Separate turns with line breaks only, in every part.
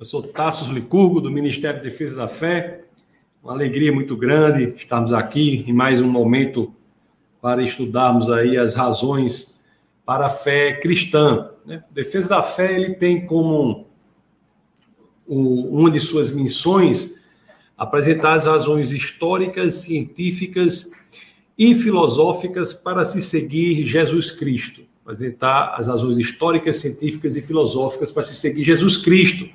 Eu sou Tassos Licurgo, do Ministério de Defesa da Fé. Uma alegria muito grande estarmos aqui em mais um momento para estudarmos aí as razões para a fé cristã. Né? Defesa da Fé ele tem como uma de suas missões apresentar as razões históricas, científicas e filosóficas para se seguir Jesus Cristo. Apresentar as razões históricas, científicas e filosóficas para se seguir Jesus Cristo.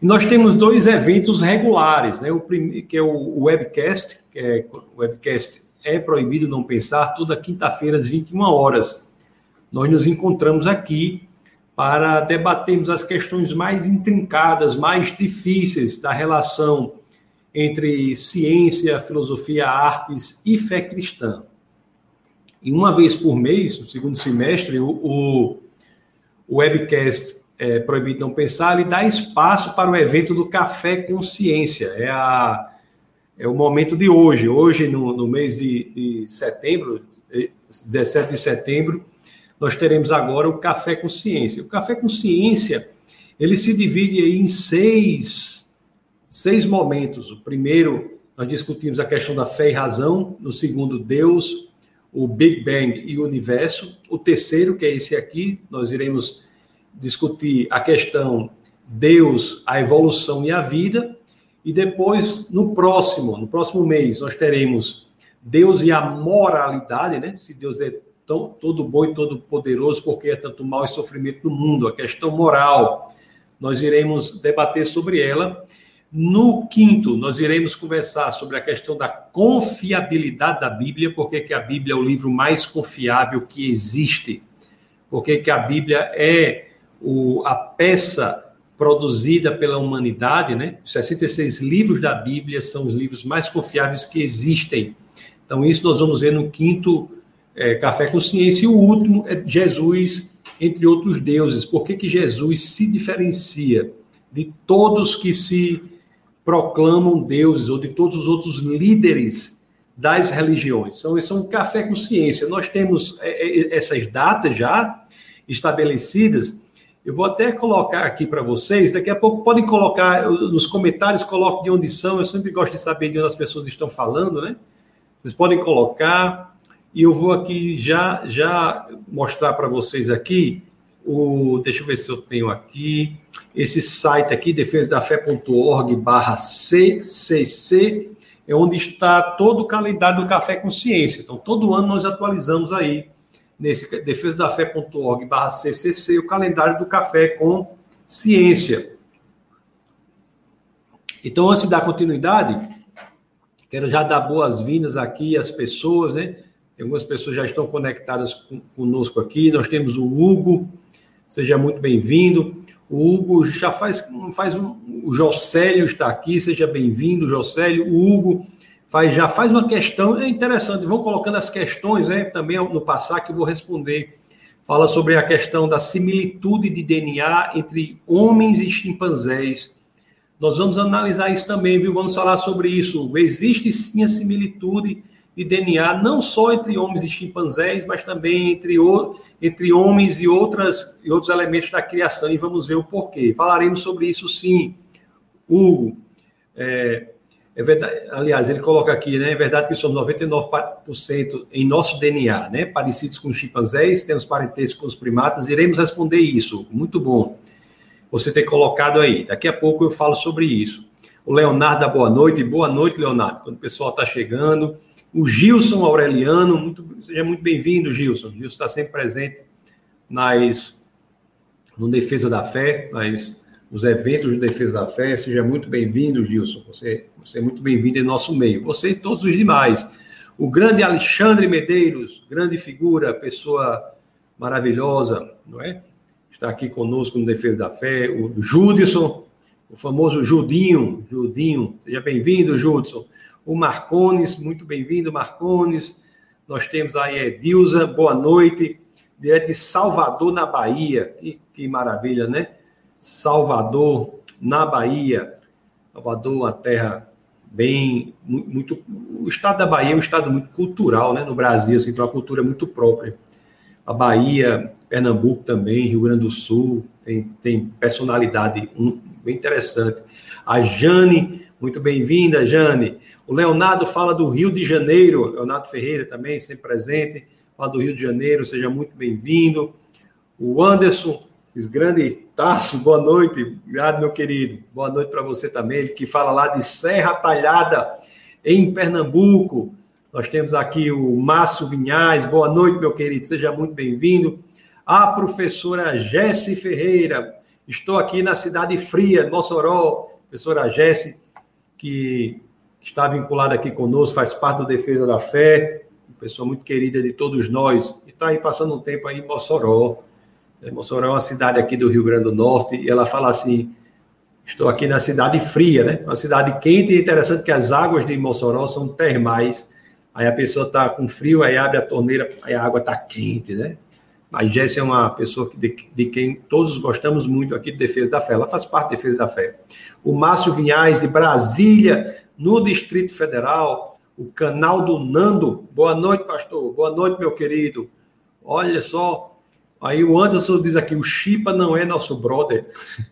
E nós temos dois eventos regulares, né? O primeiro, que é o webcast, que é o webcast é proibido não pensar, toda quinta-feira às 21 horas. Nós nos encontramos aqui para debatermos as questões mais intrincadas, mais difíceis da relação entre ciência, filosofia, artes e fé cristã. E uma vez por mês, no segundo semestre, o, o, o webcast é, Proibido Não Pensar, ele dá espaço para o evento do Café Consciência. É, a, é o momento de hoje. Hoje, no, no mês de, de setembro, 17 de setembro, nós teremos agora o Café Consciência. O Café Consciência, ele se divide em seis, seis momentos. O primeiro, nós discutimos a questão da fé e razão. No segundo, Deus, o Big Bang e o universo. O terceiro, que é esse aqui, nós iremos discutir a questão Deus, a evolução e a vida. E depois, no próximo, no próximo mês, nós teremos Deus e a moralidade, né? Se Deus é tão, todo bom e todo poderoso, porque é tanto mal e sofrimento no mundo, a questão moral. Nós iremos debater sobre ela. No quinto, nós iremos conversar sobre a questão da confiabilidade da Bíblia, porque que a Bíblia é o livro mais confiável que existe, porque que a Bíblia é o, a peça produzida pela humanidade, né? 66 livros da Bíblia são os livros mais confiáveis que existem. Então, isso nós vamos ver no quinto é, Café com Ciência. E o último é Jesus entre outros deuses. Por que, que Jesus se diferencia de todos que se proclamam deuses ou de todos os outros líderes das religiões? Então, isso é um café com ciência. Nós temos é, é, essas datas já estabelecidas eu vou até colocar aqui para vocês, daqui a pouco podem colocar nos comentários, coloque de onde são, eu sempre gosto de saber de onde as pessoas estão falando, né? Vocês podem colocar, e eu vou aqui já, já mostrar para vocês aqui, o, deixa eu ver se eu tenho aqui, esse site aqui, defesadafé.org barra CCC, é onde está todo o calendário do Café com Ciência. Então, todo ano nós atualizamos aí nesse defesadafé.org barra CCC, o calendário do café com ciência. Então, antes de dar continuidade, quero já dar boas-vindas aqui às pessoas, né? Tem algumas pessoas já estão conectadas conosco aqui. Nós temos o Hugo, seja muito bem-vindo. O Hugo já faz, faz um, o Jocélio está aqui, seja bem-vindo, Jocélio. O Hugo faz, já faz uma questão, é interessante, vão colocando as questões né, também no passar que eu vou responder. Fala sobre a questão da similitude de DNA entre homens e chimpanzés. Nós vamos analisar isso também, viu? Vamos falar sobre isso. Existe sim a similitude de DNA, não só entre homens e chimpanzés, mas também entre, o, entre homens e, outras, e outros elementos da criação, e vamos ver o porquê. Falaremos sobre isso sim. Hugo, é, é verdade, aliás, ele coloca aqui, né? É verdade que somos 99% em nosso DNA, né? Parecidos com os chimpanzés, temos parentesco com os primatas. Iremos responder isso. Muito bom. Você ter colocado aí. Daqui a pouco eu falo sobre isso. O Leonardo, boa noite. Boa noite, Leonardo. Quando o pessoal está chegando. O Gilson Aureliano, muito, seja muito bem-vindo, Gilson. Gilson está sempre presente nas no Defesa da Fé, nas os eventos de defesa da fé. Seja muito bem-vindo, Gilson. Você, você é muito bem-vindo em nosso meio. Você e todos os demais. O grande Alexandre Medeiros, grande figura, pessoa maravilhosa, não é? Está aqui conosco no Defesa da Fé. O Judson, o famoso Judinho. Judinho, seja bem-vindo, Judson. O Marcones, muito bem-vindo, Marcones. Nós temos aí Edilza, boa noite, direto de Salvador, na Bahia. Que, que maravilha, né? Salvador, na Bahia. Salvador, uma terra bem muito o estado da Bahia é um estado muito cultural, né, no Brasil, assim, tem uma cultura muito própria. A Bahia, Pernambuco também, Rio Grande do Sul, tem, tem personalidade bem interessante. A Jane, muito bem-vinda, Jane. O Leonardo fala do Rio de Janeiro, Leonardo Ferreira também, sempre presente, fala do Rio de Janeiro, seja muito bem-vindo. O Anderson, grande Tarso, boa noite, obrigado, meu querido. Boa noite para você também, que fala lá de Serra Talhada, em Pernambuco. Nós temos aqui o Márcio Vinhais, boa noite, meu querido, seja muito bem-vindo. A professora Jesse Ferreira, estou aqui na cidade fria, Mossoró, professora Jesse, que está vinculada aqui conosco, faz parte do Defesa da Fé, pessoa muito querida de todos nós, e está aí passando um tempo aí em Mossoró. Mossoró é uma cidade aqui do Rio Grande do Norte, e ela fala assim: estou aqui na cidade fria, né? Uma cidade quente, e interessante que as águas de Mossoró são termais. Aí a pessoa está com frio, aí abre a torneira, aí a água está quente, né? Mas Jéssica é uma pessoa de, de, quem todos gostamos muito aqui de Defesa da Fé. Ela faz parte da Defesa da Fé. O Márcio Vinhais, de Brasília, no Distrito Federal. O canal do Nando. Boa noite, pastor. Boa noite, meu querido. Olha só. Aí o Anderson diz aqui: o Chipa não é nosso brother.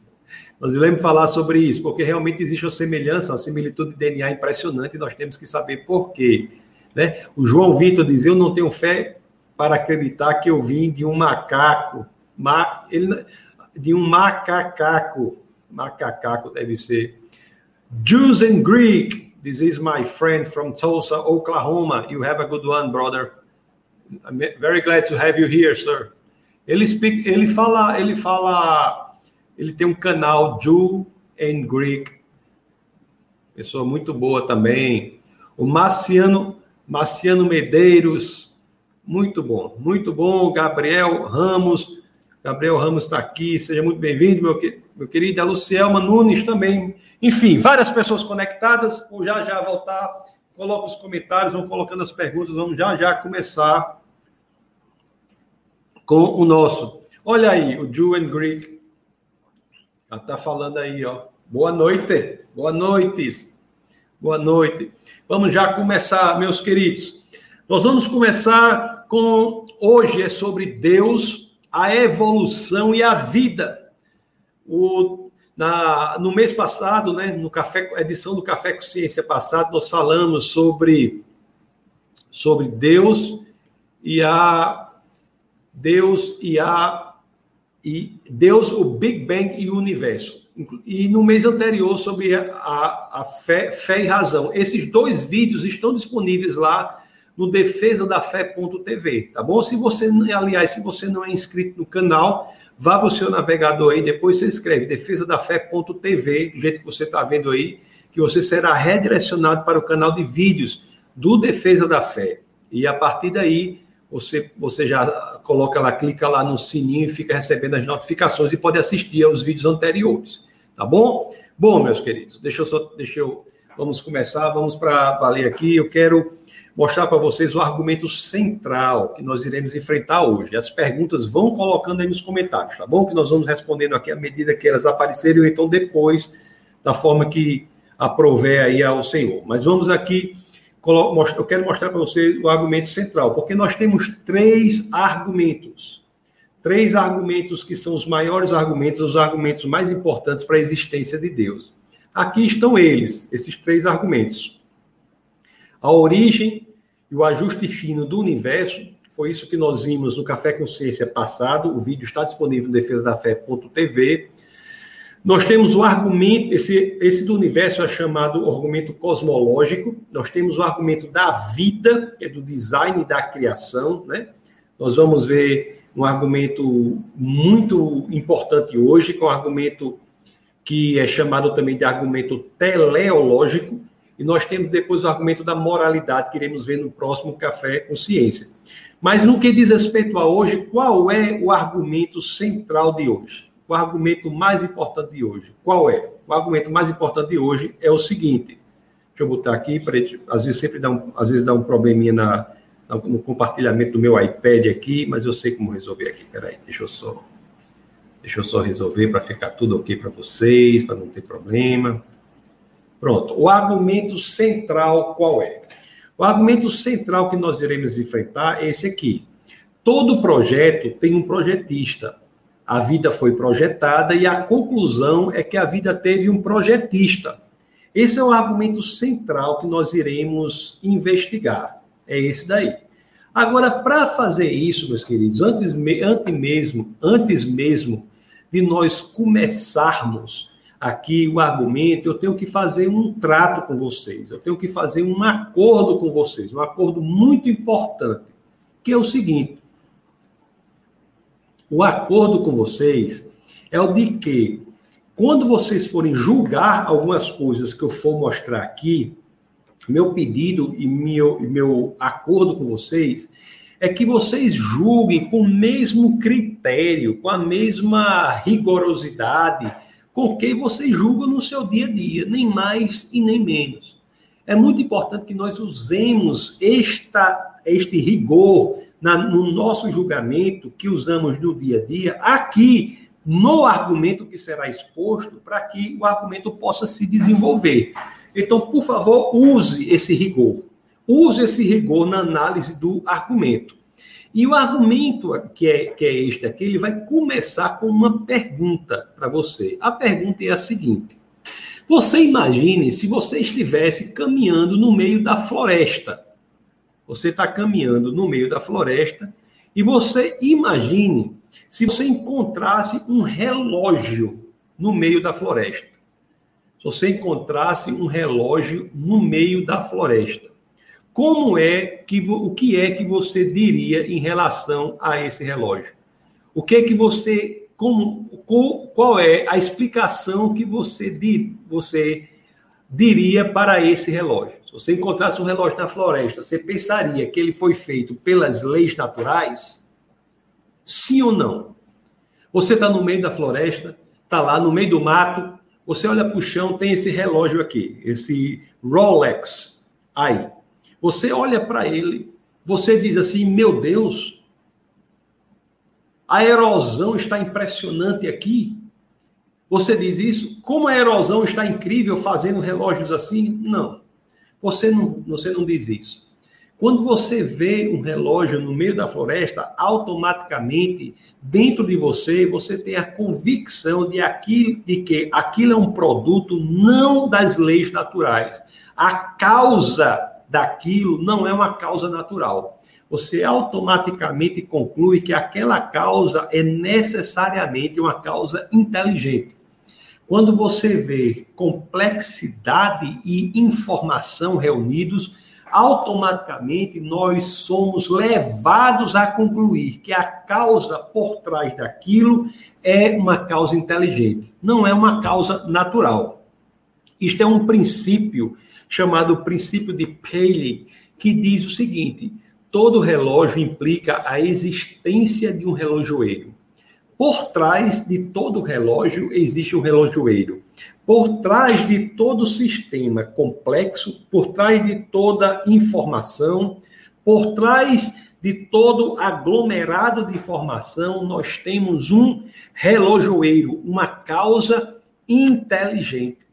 Nós iremos falar sobre isso, porque realmente existe uma semelhança, uma similitude de DNA impressionante e nós temos que saber por quê. Né? O João Vitor diz: Eu não tenho fé para acreditar que eu vim de um macaco, ma, ele, de um macacaco, macacaco deve ser. Jews and Greek, this is my friend from Tulsa, Oklahoma. You have a good one, brother. I'm very glad to have you here, sir. Ele, speak, ele fala, ele fala, ele tem um canal Jew and Greek, pessoa muito boa também. O Marciano, Marciano Medeiros, muito bom, muito bom. Gabriel Ramos, Gabriel Ramos está aqui, seja muito bem-vindo, meu, meu querido. A Lucielma Nunes também. Enfim, várias pessoas conectadas. Vou já já voltar. Coloca os comentários, vão colocando as perguntas. Vamos já já começar com o nosso. Olha aí, o Jew and Greek. Já está falando aí, ó. Boa noite, boa noite, boa noite. Vamos já começar, meus queridos. Nós vamos começar com hoje é sobre Deus, a evolução e a vida. O, na, no mês passado, né, no café, edição do Café Consciência passado, nós falamos sobre sobre Deus e a Deus e a e Deus, o Big Bang e o universo. E no mês anterior sobre a, a, fé, fé e razão. Esses dois vídeos estão disponíveis lá no defesadafé.tv, tá bom? Se você, aliás, se você não é inscrito no canal, vá para o seu navegador aí, depois você escreve defesadafé.tv, do jeito que você está vendo aí, que você será redirecionado para o canal de vídeos do Defesa da Fé. E a partir daí, você, você já coloca lá, clica lá no sininho e fica recebendo as notificações e pode assistir aos vídeos anteriores, tá bom? Bom, meus queridos, deixa eu só, deixa eu, vamos começar, vamos para valer aqui, eu quero mostrar para vocês o argumento central que nós iremos enfrentar hoje. As perguntas vão colocando aí nos comentários, tá bom? Que nós vamos respondendo aqui à medida que elas aparecerem, ou então depois, da forma que aprover aí ao Senhor. Mas vamos aqui, eu quero mostrar para vocês o argumento central, porque nós temos três argumentos. Três argumentos que são os maiores argumentos, os argumentos mais importantes para a existência de Deus. Aqui estão eles, esses três argumentos. A origem e o ajuste fino do universo, foi isso que nós vimos no Café Consciência passado, o vídeo está disponível no defesadafé.tv. Nós temos o argumento, esse, esse do universo é chamado argumento cosmológico, nós temos o argumento da vida, que é do design da criação, né? Nós vamos ver um argumento muito importante hoje, com o argumento que é chamado também de argumento teleológico, e nós temos depois o argumento da moralidade, que iremos ver no próximo Café Consciência. Mas no que diz respeito a hoje, qual é o argumento central de hoje? O argumento mais importante de hoje. Qual é? O argumento mais importante de hoje é o seguinte. Deixa eu botar aqui, para às vezes sempre dá um, às vezes dá um probleminha na, no compartilhamento do meu iPad aqui, mas eu sei como resolver aqui. Peraí, deixa eu só, deixa eu só resolver para ficar tudo ok para vocês, para não ter problema. Pronto. O argumento central qual é? O argumento central que nós iremos enfrentar é esse aqui. Todo projeto tem um projetista. A vida foi projetada e a conclusão é que a vida teve um projetista. Esse é o argumento central que nós iremos investigar. É esse daí. Agora, para fazer isso, meus queridos, antes, antes mesmo, antes mesmo de nós começarmos aqui o argumento, eu tenho que fazer um trato com vocês, eu tenho que fazer um acordo com vocês, um acordo muito importante, que é o seguinte: o acordo com vocês é o de que, quando vocês forem julgar algumas coisas que eu for mostrar aqui, meu pedido e meu, meu acordo com vocês é que vocês julguem com o mesmo critério, com a mesma rigorosidade com que vocês julgam no seu dia a dia, nem mais e nem menos. É muito importante que nós usemos esta, este rigor na, no nosso julgamento que usamos no dia a dia, aqui no argumento que será exposto, para que o argumento possa se desenvolver. Então, por favor, use esse rigor. Use esse rigor na análise do argumento. E o argumento que é, que é este aqui, ele vai começar com uma pergunta para você. A pergunta é a seguinte: Você imagine se você estivesse caminhando no meio da floresta. Você está caminhando no meio da floresta e você imagine se você encontrasse um relógio no meio da floresta. Se você encontrasse um relógio no meio da floresta. Como é que o que é que você diria em relação a esse relógio? O que é que você como qual é a explicação que você você diria para esse relógio? Se você encontrasse um relógio na floresta, você pensaria que ele foi feito pelas leis naturais? Sim ou não? Você está no meio da floresta, está lá no meio do mato, você olha para o chão, tem esse relógio aqui, esse Rolex aí. Você olha para ele, você diz assim: meu Deus, a erosão está impressionante aqui. Você diz isso? Como a erosão está incrível fazendo relógios assim? Não. Você não, você não diz isso. Quando você vê um relógio no meio da floresta, automaticamente dentro de você você tem a convicção de, aquilo, de que aquilo é um produto não das leis naturais. A causa daquilo não é uma causa natural. Você automaticamente conclui que aquela causa é necessariamente uma causa inteligente. Quando você vê complexidade e informação reunidos, automaticamente nós somos levados a concluir que a causa por trás daquilo é uma causa inteligente, não é uma causa natural. Isto é um princípio chamado princípio de Paley, que diz o seguinte: todo relógio implica a existência de um relojoeiro. Por trás de todo relógio existe um relojoeiro. Por trás de todo sistema complexo, por trás de toda informação, por trás de todo aglomerado de informação, nós temos um relojoeiro, uma causa inteligente.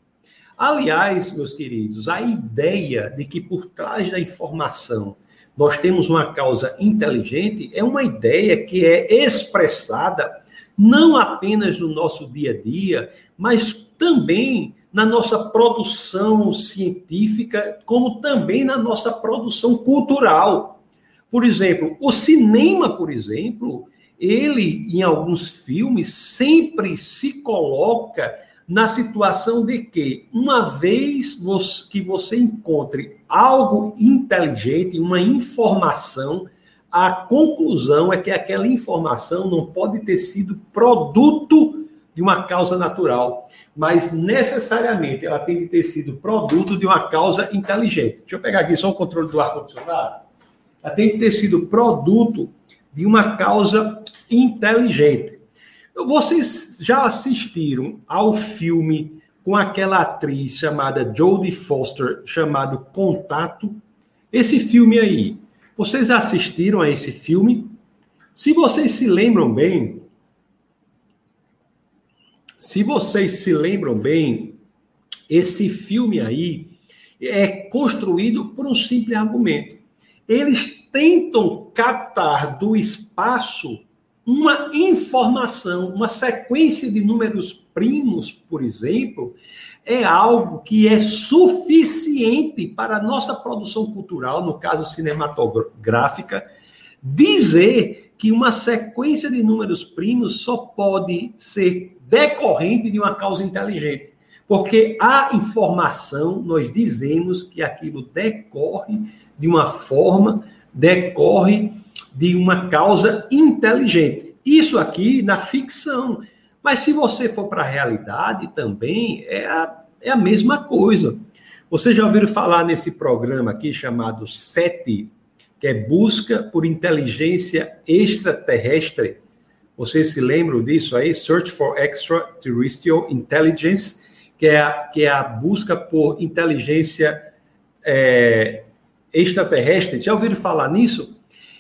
Aliás, meus queridos, a ideia de que por trás da informação nós temos uma causa inteligente é uma ideia que é expressada não apenas no nosso dia a dia, mas também na nossa produção científica, como também na nossa produção cultural. Por exemplo, o cinema, por exemplo, ele em alguns filmes sempre se coloca na situação de que, uma vez que você encontre algo inteligente, uma informação, a conclusão é que aquela informação não pode ter sido produto de uma causa natural, mas necessariamente ela tem que ter sido produto de uma causa inteligente. Deixa eu pegar aqui só o controle do ar-condicionado. Ela tem que ter sido produto de uma causa inteligente. Vocês já assistiram ao filme com aquela atriz chamada Jodie Foster, chamado Contato? Esse filme aí, vocês assistiram a esse filme? Se vocês se lembram bem, se vocês se lembram bem, esse filme aí é construído por um simples argumento. Eles tentam captar do espaço uma informação, uma sequência de números primos, por exemplo, é algo que é suficiente para a nossa produção cultural, no caso cinematográfica, dizer que uma sequência de números primos só pode ser decorrente de uma causa inteligente. Porque a informação, nós dizemos que aquilo decorre de uma forma, decorre de uma causa inteligente. Isso aqui na ficção. Mas se você for para a realidade também, é a, é a mesma coisa. Vocês já ouviram falar nesse programa aqui chamado SETI, que é Busca por Inteligência Extraterrestre? Vocês se lembram disso aí? Search for Extraterrestrial Intelligence, que é a, que é a busca por inteligência é, extraterrestre. Já ouviram falar nisso?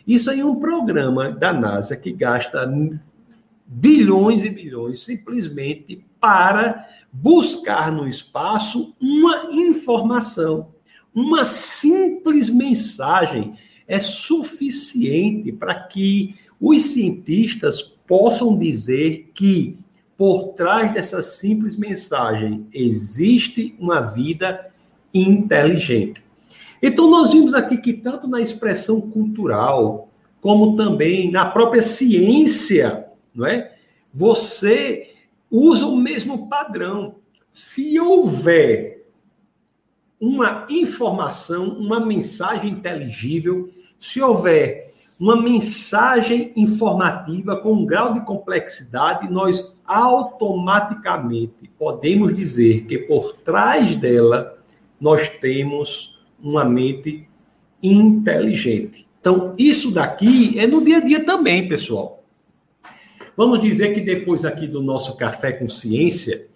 Isso aí é um programa da NASA que gasta bilhões e bilhões simplesmente para buscar no espaço uma informação. Uma simples mensagem é suficiente para que os cientistas possam dizer que por trás dessa simples mensagem existe uma vida inteligente. Então, nós vimos aqui que, tanto na expressão cultural, como também na própria ciência, não é? Você usa o mesmo padrão. Se houver uma informação, uma mensagem inteligível, se houver uma mensagem informativa com um grau de complexidade, nós automaticamente podemos dizer que por trás dela nós temos uma mente inteligente. Então, isso daqui é no dia a dia também, pessoal. Vamos dizer que depois aqui do nosso café com ciência,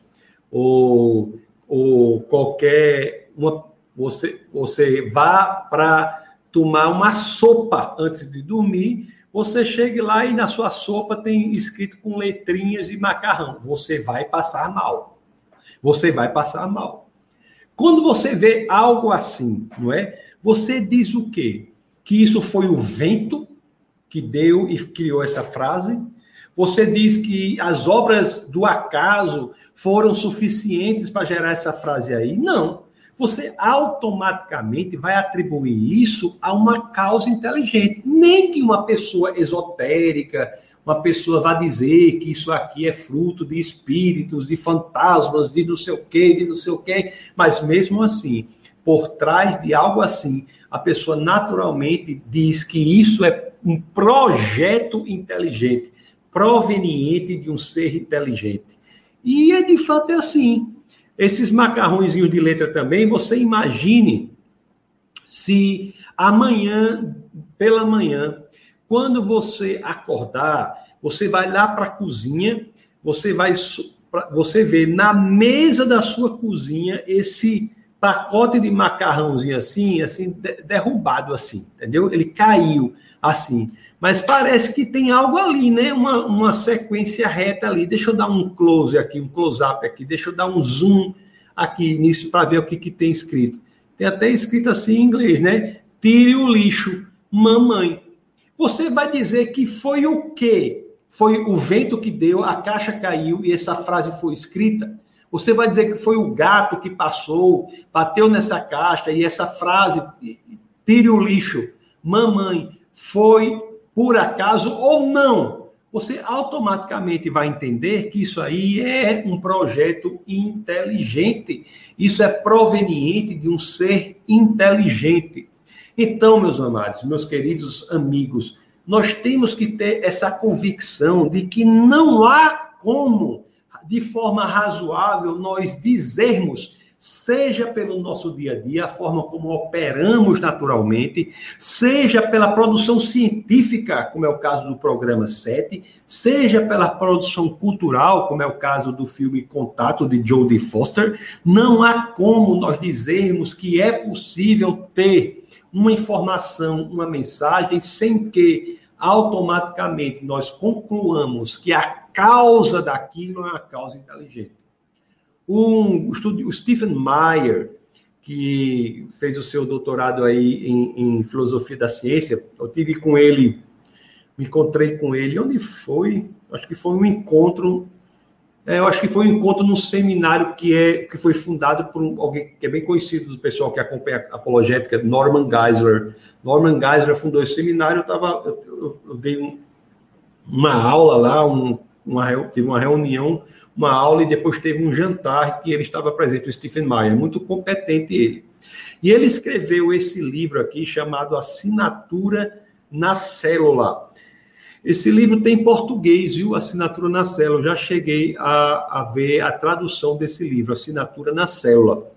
ou, ou qualquer uma, você você vá para tomar uma sopa antes de dormir, você chegue lá e na sua sopa tem escrito com letrinhas de macarrão. Você vai passar mal. Você vai passar mal. Quando você vê algo assim, não é? Você diz o quê? Que isso foi o vento que deu e criou essa frase? Você diz que as obras do acaso foram suficientes para gerar essa frase aí? Não você automaticamente vai atribuir isso a uma causa inteligente. Nem que uma pessoa esotérica, uma pessoa vá dizer que isso aqui é fruto de espíritos, de fantasmas, de não sei o quê, de não sei o quê, mas mesmo assim, por trás de algo assim, a pessoa naturalmente diz que isso é um projeto inteligente, proveniente de um ser inteligente. E é de fato é assim. Esses macarrõezinhos de letra também, você imagine se amanhã, pela manhã, quando você acordar, você vai lá para a cozinha, você vai você vê na mesa da sua cozinha esse pacote de macarrãozinho assim, assim derrubado assim, entendeu? Ele caiu assim. Mas parece que tem algo ali, né? Uma, uma sequência reta ali. Deixa eu dar um close aqui, um close-up aqui, deixa eu dar um zoom aqui nisso para ver o que, que tem escrito. Tem até escrito assim em inglês, né? Tire o lixo, mamãe. Você vai dizer que foi o quê? Foi o vento que deu, a caixa caiu e essa frase foi escrita? Você vai dizer que foi o gato que passou, bateu nessa caixa e essa frase, tire o lixo, mamãe, foi por acaso ou não? Você automaticamente vai entender que isso aí é um projeto inteligente. Isso é proveniente de um ser inteligente. Então, meus amados, meus queridos amigos, nós temos que ter essa convicção de que não há como, de forma razoável, nós dizermos seja pelo nosso dia a dia, a forma como operamos naturalmente, seja pela produção científica, como é o caso do programa 7, seja pela produção cultural, como é o caso do filme Contato de Jodie Foster, não há como nós dizermos que é possível ter uma informação, uma mensagem sem que automaticamente nós concluamos que a causa daquilo é uma causa inteligente. Um, o Stephen Meyer, que fez o seu doutorado aí em, em, filosofia da ciência, eu tive com ele Me encontrei com ele. Onde foi? Acho que foi um encontro. É, eu acho que foi um encontro num seminário que, é, que foi fundado por alguém que é bem conhecido do pessoal que acompanha a apologética, Norman Geisler. Norman Geisler fundou esse seminário. Eu, tava, eu, eu, eu dei um, uma aula lá, um, uma, tive uma reunião, uma aula e depois teve um jantar que ele estava presente, o Stephen Meyer, muito competente ele. E ele escreveu esse livro aqui chamado Assinatura na Célula. Esse livro tem em português, viu? Assinatura na Célula. Eu já cheguei a, a ver a tradução desse livro, Assinatura na Célula.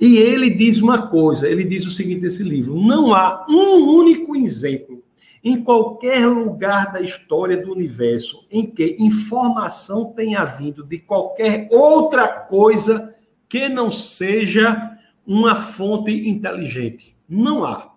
E ele diz uma coisa, ele diz o seguinte nesse livro: não há um único exemplo em qualquer lugar da história do universo em que informação tenha vindo de qualquer outra coisa que não seja uma fonte inteligente. Não há.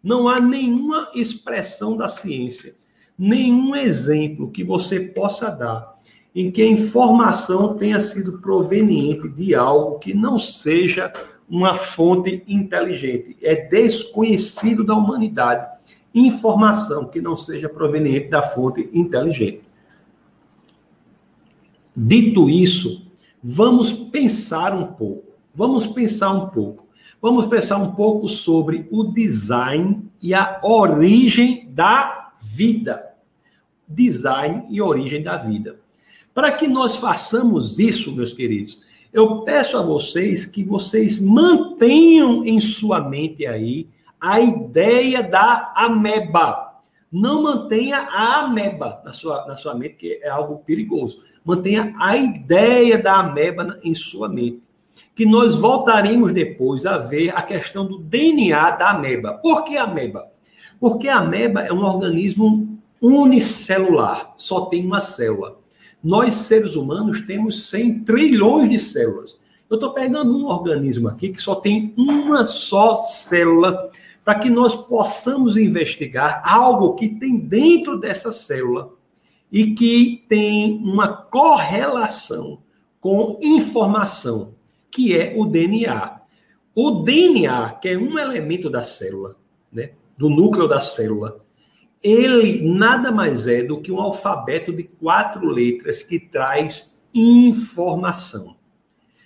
Não há nenhuma expressão da ciência, nenhum exemplo que você possa dar em que a informação tenha sido proveniente de algo que não seja uma fonte inteligente. É desconhecido da humanidade informação que não seja proveniente da fonte inteligente. Dito isso, vamos pensar um pouco. Vamos pensar um pouco. Vamos pensar um pouco sobre o design e a origem da vida. Design e origem da vida. Para que nós façamos isso, meus queridos, eu peço a vocês que vocês mantenham em sua mente aí a ideia da ameba. Não mantenha a ameba na sua, na sua mente, que é algo perigoso. Mantenha a ideia da ameba em sua mente. Que nós voltaremos depois a ver a questão do DNA da ameba. Por que ameba? Porque a ameba é um organismo unicelular, só tem uma célula. Nós, seres humanos, temos 100 trilhões de células. Eu estou pegando um organismo aqui que só tem uma só célula para que nós possamos investigar algo que tem dentro dessa célula e que tem uma correlação com informação, que é o DNA. O DNA, que é um elemento da célula, né, do núcleo da célula, ele nada mais é do que um alfabeto de quatro letras que traz informação.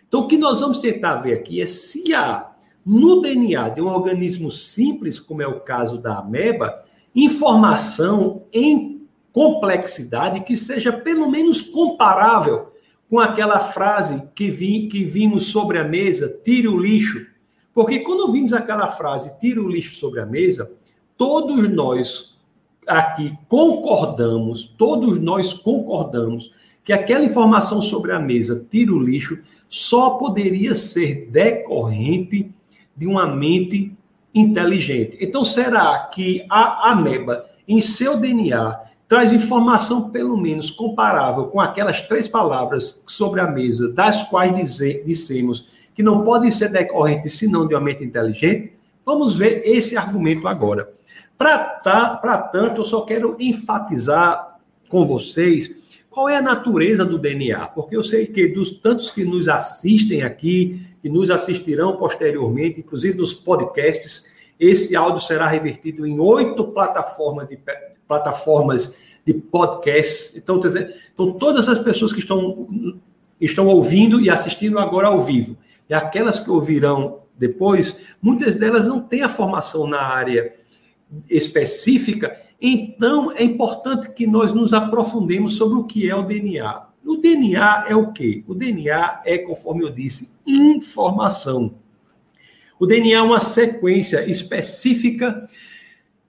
Então, o que nós vamos tentar ver aqui é se há no DNA de um organismo simples, como é o caso da ameba, informação em complexidade que seja pelo menos comparável com aquela frase que, vi, que vimos sobre a mesa, tire o lixo. Porque quando vimos aquela frase, tire o lixo sobre a mesa, todos nós aqui concordamos, todos nós concordamos que aquela informação sobre a mesa, tire o lixo, só poderia ser decorrente de uma mente inteligente. Então, será que a ameba, em seu DNA, traz informação pelo menos comparável com aquelas três palavras sobre a mesa, das quais dizer, dissemos que não podem ser decorrentes senão de uma mente inteligente? Vamos ver esse argumento agora. Para tá, tanto, eu só quero enfatizar com vocês qual é a natureza do DNA, porque eu sei que dos tantos que nos assistem aqui, que nos assistirão posteriormente, inclusive nos podcasts. Esse áudio será revertido em oito plataformas de, plataformas de podcasts. Então, então, todas as pessoas que estão, estão ouvindo e assistindo agora ao vivo, e aquelas que ouvirão depois, muitas delas não têm a formação na área específica, então é importante que nós nos aprofundemos sobre o que é o DNA. O DNA é o quê? O DNA é, conforme eu disse, informação. O DNA é uma sequência específica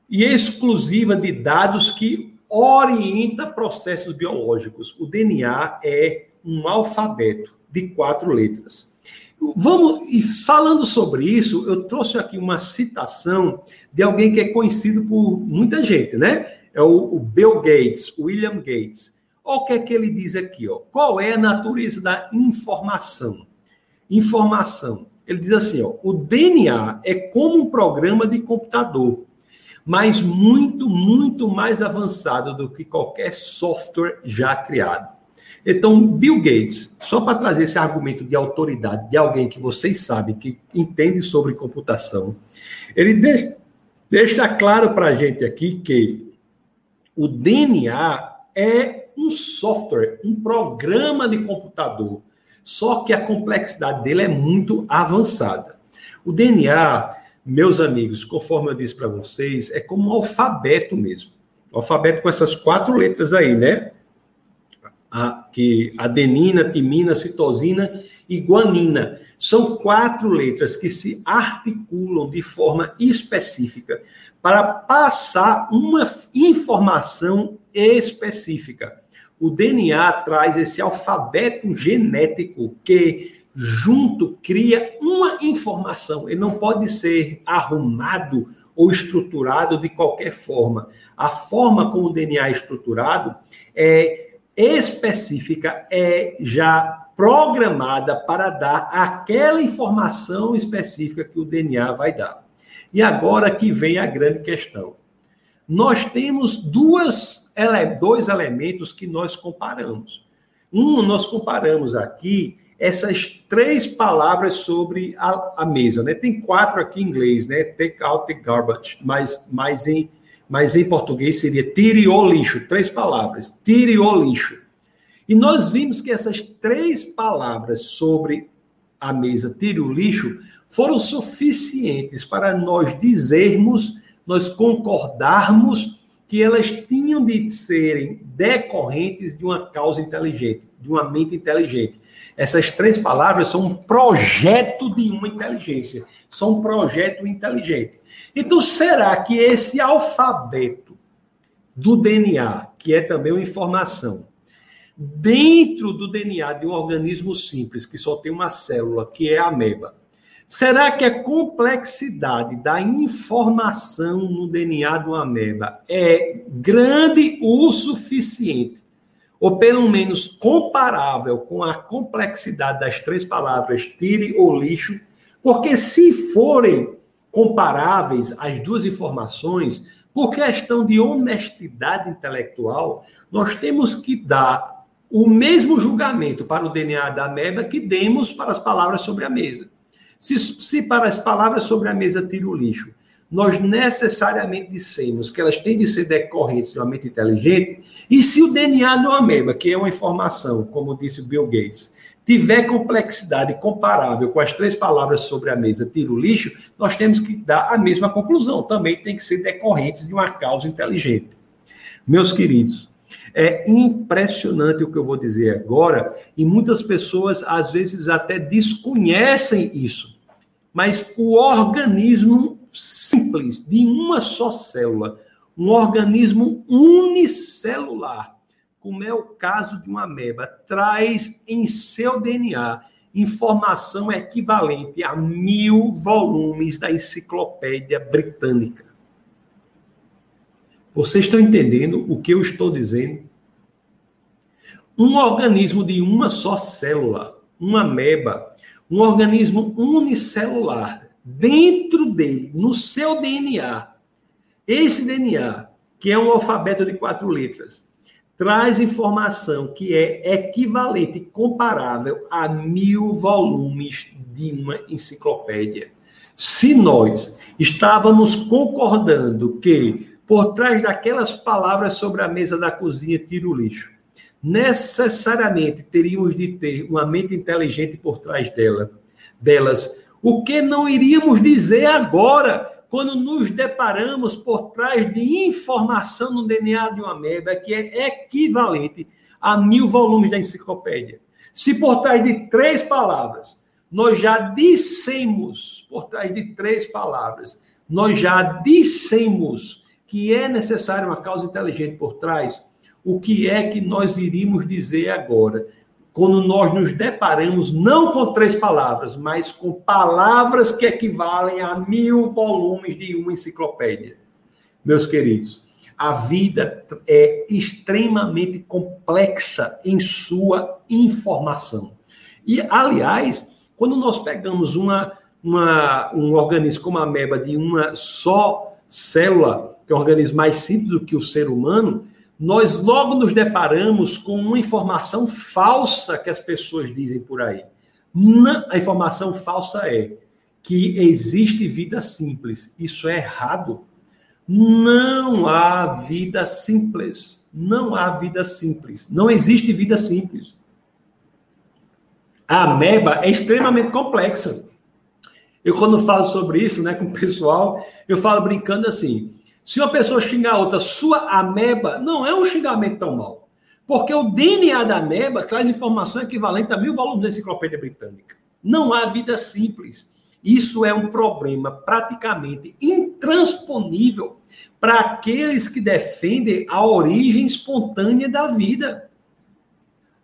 e exclusiva de dados que orienta processos biológicos. O DNA é um alfabeto de quatro letras. Vamos, e falando sobre isso, eu trouxe aqui uma citação de alguém que é conhecido por muita gente, né? É o, o Bill Gates, William Gates. O que é que ele diz aqui, ó. Qual é a natureza da informação? Informação. Ele diz assim, ó, o DNA é como um programa de computador, mas muito, muito mais avançado do que qualquer software já criado. Então, Bill Gates, só para trazer esse argumento de autoridade de alguém que vocês sabem, que entende sobre computação, ele deixa claro para a gente aqui que o DNA é um software, um programa de computador, só que a complexidade dele é muito avançada. O DNA, meus amigos, conforme eu disse para vocês, é como um alfabeto mesmo. Alfabeto com essas quatro letras aí, né? A, que adenina, timina, citosina e guanina. São quatro letras que se articulam de forma específica para passar uma informação específica. O DNA traz esse alfabeto genético que junto cria uma informação. Ele não pode ser arrumado ou estruturado de qualquer forma. A forma como o DNA é estruturado é específica, é já programada para dar aquela informação específica que o DNA vai dar. E agora que vem a grande questão. Nós temos duas, dois elementos que nós comparamos. Um, nós comparamos aqui essas três palavras sobre a, a, mesa, né? Tem quatro aqui em inglês, né? Take out the garbage, mas, mas, em, mas em português seria tire o lixo, três palavras, tire o lixo. E nós vimos que essas três palavras sobre a mesa, tire o lixo, foram suficientes para nós dizermos, nós concordarmos que elas tinham de serem decorrentes de uma causa inteligente, de uma mente inteligente. Essas três palavras são um projeto de uma inteligência, são um projeto inteligente. Então, será que esse alfabeto do DNA, que é também uma informação, dentro do DNA de um organismo simples, que só tem uma célula, que é a ameba, será que a complexidade da informação no DNA uma ameba é grande o suficiente ou pelo menos comparável com a complexidade das três palavras tire ou lixo, porque se forem comparáveis as duas informações, por questão de honestidade intelectual, nós temos que dar o mesmo julgamento para o DNA da ameba que demos para as palavras sobre a mesa. Se, se para as palavras sobre a mesa tire o lixo, nós necessariamente dissemos que elas têm de ser decorrentes de uma mente inteligente, e se o DNA de uma ameba, que é uma informação, como disse o Bill Gates, tiver complexidade comparável com as três palavras sobre a mesa, tira o lixo, nós temos que dar a mesma conclusão. Também tem que ser decorrentes de uma causa inteligente. Meus queridos, é impressionante o que eu vou dizer agora, e muitas pessoas às vezes até desconhecem isso. Mas o organismo simples, de uma só célula, um organismo unicelular, como é o caso de uma ameba, traz em seu DNA informação equivalente a mil volumes da enciclopédia britânica. Vocês estão entendendo o que eu estou dizendo? Um organismo de uma só célula, uma ameba, um organismo unicelular, dentro dele, no seu DNA, esse DNA, que é um alfabeto de quatro letras, traz informação que é equivalente, comparável a mil volumes de uma enciclopédia. Se nós estávamos concordando que por trás daquelas palavras sobre a mesa da cozinha tira o lixo, necessariamente teríamos de ter uma mente inteligente por trás dela, delas, o que não iríamos dizer agora, quando nos deparamos por trás de informação no DNA de uma ameba que é equivalente a mil volumes da enciclopédia. Se por trás de três palavras nós já dissemos, por trás de três palavras, nós já dissemos que é necessária uma causa inteligente por trás, o que é que nós iríamos dizer agora? quando nós nos deparamos não com três palavras, mas com palavras que equivalem a mil volumes de uma enciclopédia. Meus queridos, a vida é extremamente complexa em sua informação. E, aliás, quando nós pegamos uma, uma, um organismo como a ameba de uma só célula, que é um organismo mais simples do que o ser humano, nós logo nos deparamos com uma informação falsa que as pessoas dizem por aí. A informação falsa é que existe vida simples. Isso é errado. Não há vida simples. Não há vida simples. Não existe vida simples. A ameba é extremamente complexa. Eu, quando falo sobre isso né, com o pessoal, eu falo brincando assim: se uma pessoa xingar a outra, sua ameba, não é um xingamento tão mal. Porque o DNA da ameba traz informação equivalente a mil volumes da enciclopédia britânica. Não há vida simples. Isso é um problema praticamente intransponível para aqueles que defendem a origem espontânea da vida.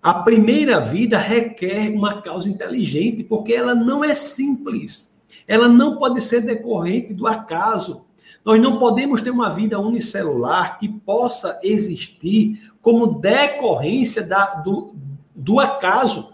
A primeira vida requer uma causa inteligente, porque ela não é simples. Ela não pode ser decorrente do acaso. Nós não podemos ter uma vida unicelular que possa existir como decorrência da, do, do acaso.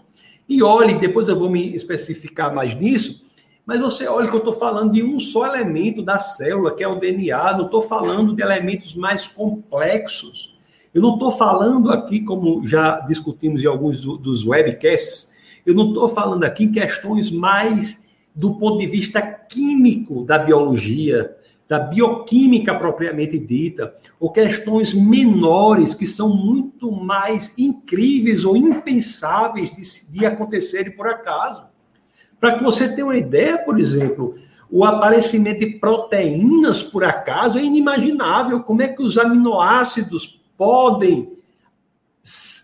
E olhe, depois eu vou me especificar mais nisso, mas você olha que eu estou falando de um só elemento da célula, que é o DNA, não estou falando de elementos mais complexos. Eu não estou falando aqui, como já discutimos em alguns do, dos webcasts, eu não estou falando aqui em questões mais do ponto de vista químico da biologia, da bioquímica propriamente dita, ou questões menores que são muito mais incríveis ou impensáveis de, de acontecerem por acaso. Para que você tenha uma ideia, por exemplo, o aparecimento de proteínas por acaso é inimaginável. Como é que os aminoácidos podem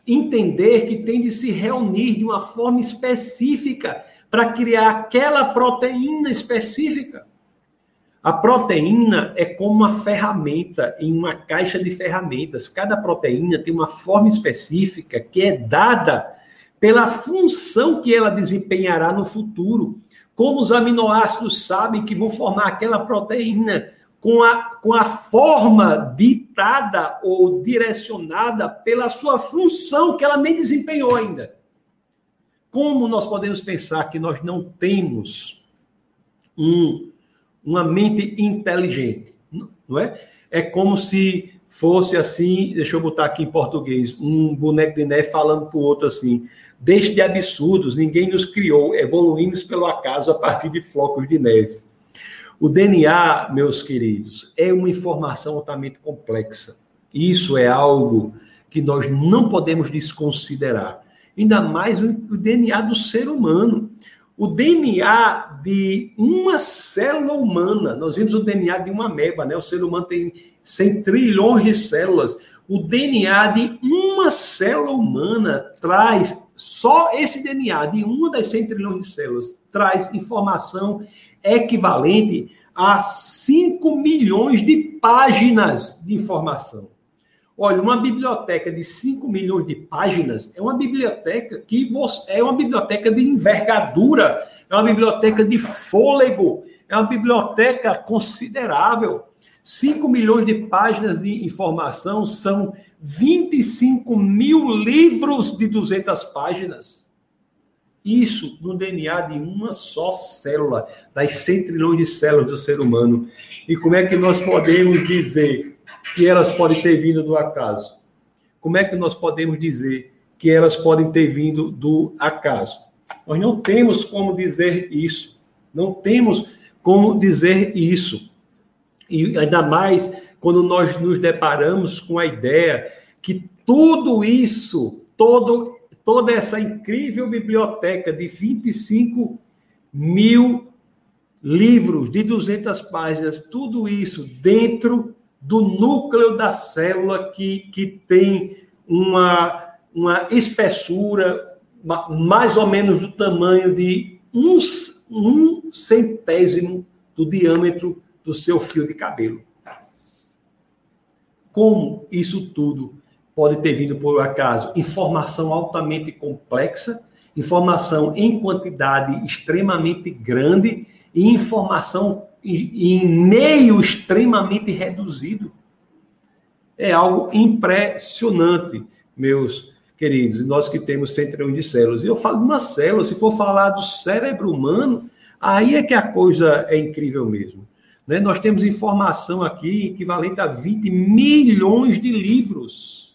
entender que tem de se reunir de uma forma específica para criar aquela proteína específica. A proteína é como uma ferramenta em uma caixa de ferramentas. Cada proteína tem uma forma específica que é dada pela função que ela desempenhará no futuro. Como os aminoácidos sabem que vão formar aquela proteína com a, com a forma ditada ou direcionada pela sua função que ela nem desempenhou ainda. Como nós podemos pensar que nós não temos um, uma mente inteligente? Não é? É como se fosse assim, deixa eu botar aqui em português, um boneco de neve falando para o outro assim: deixe de absurdos, ninguém nos criou, evoluímos pelo acaso a partir de flocos de neve. O DNA, meus queridos, é uma informação altamente complexa. Isso é algo que nós não podemos desconsiderar ainda mais o DNA do ser humano. O DNA de uma célula humana, nós vimos o DNA de uma ameba, né? O ser humano tem 100 trilhões de células. O DNA de uma célula humana traz, só esse DNA de uma das 100 trilhões de células, traz informação equivalente a 5 milhões de páginas de informação. Olha, uma biblioteca de 5 milhões de páginas é uma biblioteca que você, é uma biblioteca de envergadura, é uma biblioteca de fôlego, é uma biblioteca considerável. 5 milhões de páginas de informação são 25 mil livros de 200 páginas. Isso no DNA de uma só célula, das 100 trilhões de células do ser humano. E como é que nós podemos dizer que elas podem ter vindo do acaso? Como é que nós podemos dizer que elas podem ter vindo do acaso? Nós não temos como dizer isso. Não temos como dizer isso. E ainda mais quando nós nos deparamos com a ideia que tudo isso, todo, toda essa incrível biblioteca de 25 mil livros de 200 páginas, tudo isso dentro do núcleo da célula que, que tem uma, uma espessura mais ou menos do tamanho de um, um centésimo do diâmetro do seu fio de cabelo. Como isso tudo pode ter vindo por acaso? Informação altamente complexa, informação em quantidade extremamente grande e informação em meio extremamente reduzido. É algo impressionante, meus queridos, nós que temos 100 trilhões de células. E eu falo de uma célula, se for falar do cérebro humano, aí é que a coisa é incrível mesmo. Né? Nós temos informação aqui equivalente a 20 milhões de livros.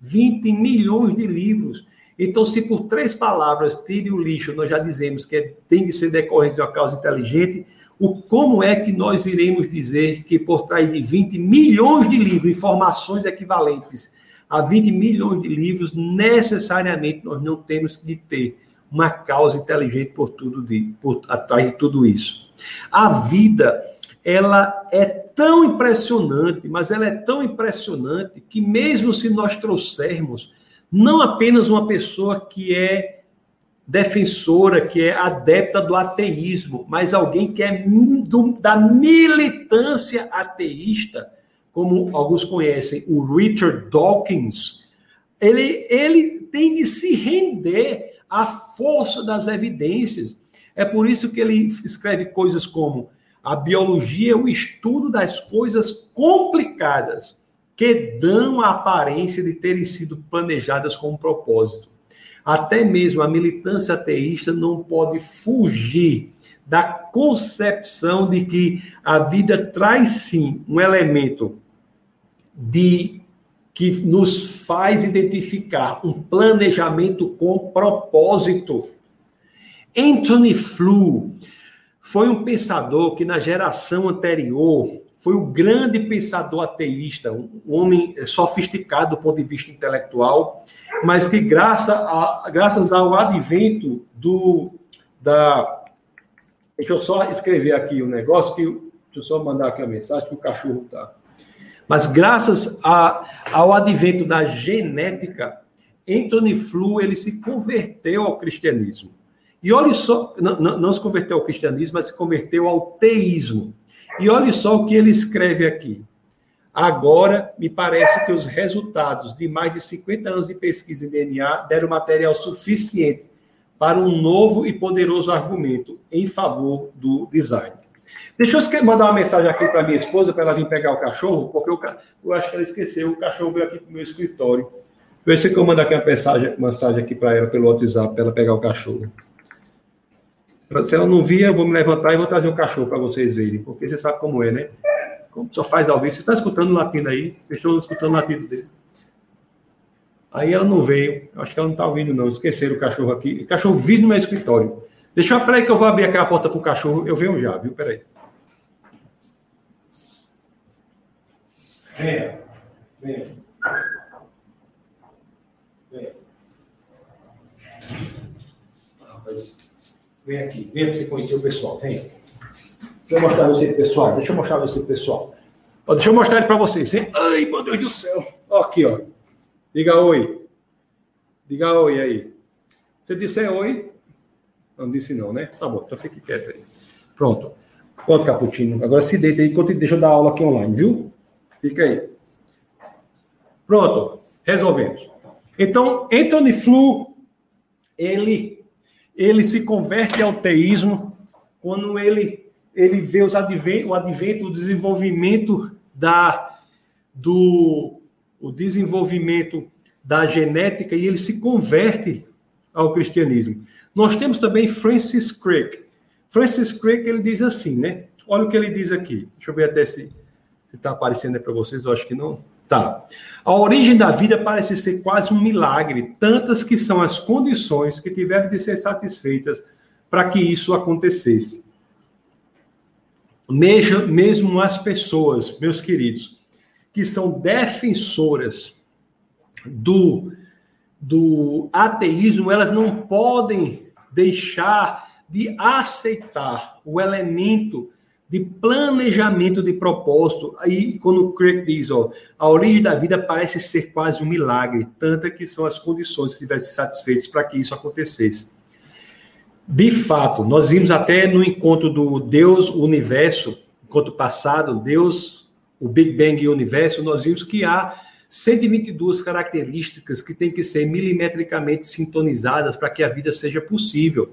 20 milhões de livros. Então, se por três palavras tire o lixo, nós já dizemos que é, tem de ser decorrência de uma causa inteligente, o como é que nós iremos dizer que por trás de 20 milhões de livros, informações equivalentes a 20 milhões de livros, necessariamente nós não temos de ter uma causa inteligente por tudo de, por atrás de tudo isso. A vida, ela é tão impressionante, mas ela é tão impressionante que mesmo se nós trouxermos não apenas uma pessoa que é defensora, que é adepta do ateísmo, mas alguém que é da militância ateísta, como alguns conhecem, o Richard Dawkins, ele, ele tem de se render à força das evidências. É por isso que ele escreve coisas como a biologia é o estudo das coisas complicadas que dão a aparência de terem sido planejadas com um propósito. Até mesmo a militância ateísta não pode fugir da concepção de que a vida traz sim um elemento de que nos faz identificar um planejamento com propósito. Anthony Flew foi um pensador que na geração anterior foi o grande pensador ateísta, um homem sofisticado do ponto de vista intelectual, mas que graças, a, graças ao advento do da deixa eu só escrever aqui um negócio que deixa eu só mandar aqui a mensagem que o cachorro tá. Mas graças a, ao advento da genética, Anthony Flew ele se converteu ao cristianismo. E olha só, não, não se converteu ao cristianismo, mas se converteu ao teísmo. E olha só o que ele escreve aqui. Agora, me parece que os resultados de mais de 50 anos de pesquisa em DNA deram material suficiente para um novo e poderoso argumento em favor do design. Deixa eu mandar uma mensagem aqui para minha esposa, para ela vir pegar o cachorro, porque eu, eu, acho que ela esqueceu. O cachorro veio aqui para o meu escritório. Vê se eu mando aqui uma mensagem, mensagem aqui para ela pelo WhatsApp, para ela pegar o cachorro. Se ela não vir, eu vou me levantar e vou trazer o cachorro para vocês verem, porque você sabe como é, né? Como só faz ao vivo. Você está escutando o aí? Estou escutando o dele. Aí ela não veio. Acho que ela não está ouvindo, não. Esqueceram o cachorro aqui. O cachorro vive no meu escritório. Deixa eu, peraí que eu vou abrir aquela porta para o cachorro. Eu venho já, viu? Peraí. Venha. Venha. Venha. Vem aqui, vem para você conhecer o pessoal, vem. Deixa eu mostrar você pessoal, deixa eu mostrar você pessoal. Ó, deixa eu mostrar ele para vocês, vem. Ai, meu Deus do céu. Ó, aqui, ó. Diga oi. Diga oi aí. Você disser oi, não disse não, né? Tá bom, então fique quieto aí. Pronto. Pronto, Caputino. Agora se deita aí, enquanto deixa eu dar aula aqui online, viu? Fica aí. Pronto, resolvemos. Então, Anthony Flu, ele ele se converte ao teísmo quando ele, ele vê os o advento, o desenvolvimento da, do o desenvolvimento da genética e ele se converte ao cristianismo. Nós temos também Francis Crick. Francis Crick ele diz assim, né? Olha o que ele diz aqui. Deixa eu ver até se está aparecendo para vocês. Eu acho que não. Tá. A origem da vida parece ser quase um milagre, tantas que são as condições que tiveram de ser satisfeitas para que isso acontecesse. Mesmo, mesmo as pessoas, meus queridos, que são defensoras do, do ateísmo, elas não podem deixar de aceitar o elemento de planejamento de propósito. Aí, quando o Craig diz, ó, a origem da vida parece ser quase um milagre, tanta que são as condições que tivessem satisfeitas para que isso acontecesse. De fato, nós vimos até no encontro do Deus, o universo, encontro passado, Deus, o Big Bang e o universo, nós vimos que há 122 características que têm que ser milimetricamente sintonizadas para que a vida seja possível.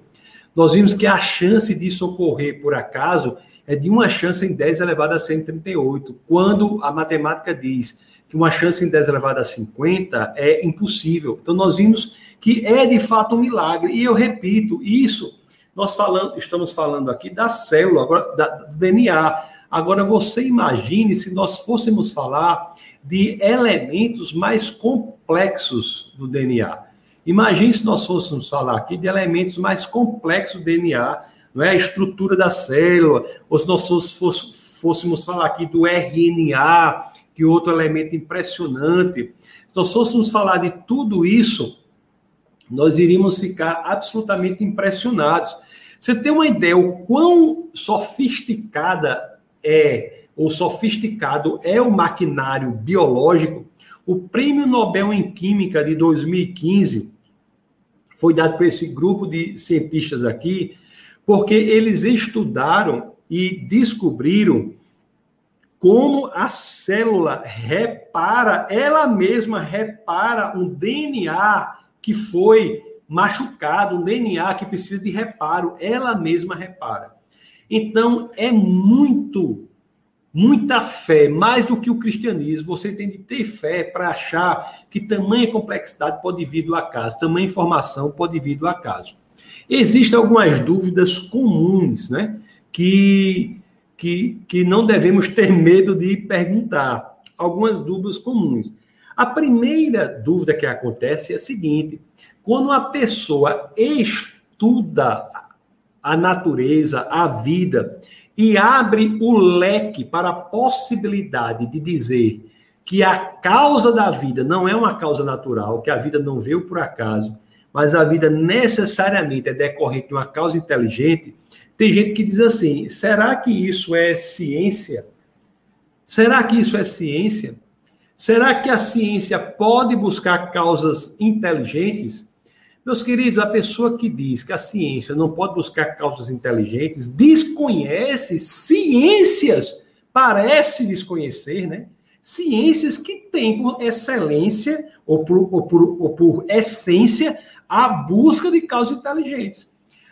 Nós vimos que a chance disso ocorrer por acaso é de uma chance em 10 elevado a 138, quando a matemática diz que uma chance em 10 elevado a 50 é impossível. Então, nós vimos que é de fato um milagre. E eu repito, isso nós falando, estamos falando aqui da célula, agora, da, do DNA. Agora, você imagine se nós fôssemos falar de elementos mais complexos do DNA. Imagine se nós fôssemos falar aqui de elementos mais complexos do DNA não é a estrutura da célula, ou se nós fôssemos falar aqui do RNA, que outro elemento impressionante, se nós fôssemos falar de tudo isso, nós iríamos ficar absolutamente impressionados. Você tem uma ideia o quão sofisticada é, ou sofisticado é o maquinário biológico? O Prêmio Nobel em Química de 2015 foi dado por esse grupo de cientistas aqui, porque eles estudaram e descobriram como a célula repara, ela mesma repara um DNA que foi machucado, um DNA que precisa de reparo, ela mesma repara. Então, é muito, muita fé, mais do que o cristianismo. Você tem de ter fé para achar que tamanha complexidade pode vir do acaso, tamanha informação pode vir do acaso. Existem algumas dúvidas comuns, né? Que que, que não devemos ter medo de perguntar. Algumas dúvidas comuns. A primeira dúvida que acontece é a seguinte: quando uma pessoa estuda a natureza, a vida, e abre o leque para a possibilidade de dizer que a causa da vida não é uma causa natural, que a vida não veio por acaso, mas a vida necessariamente é decorrente de uma causa inteligente, tem gente que diz assim: será que isso é ciência? Será que isso é ciência? Será que a ciência pode buscar causas inteligentes? Meus queridos, a pessoa que diz que a ciência não pode buscar causas inteligentes desconhece ciências, parece desconhecer, né? Ciências que têm por excelência ou por, ou por, ou por essência a busca de causas inteligentes.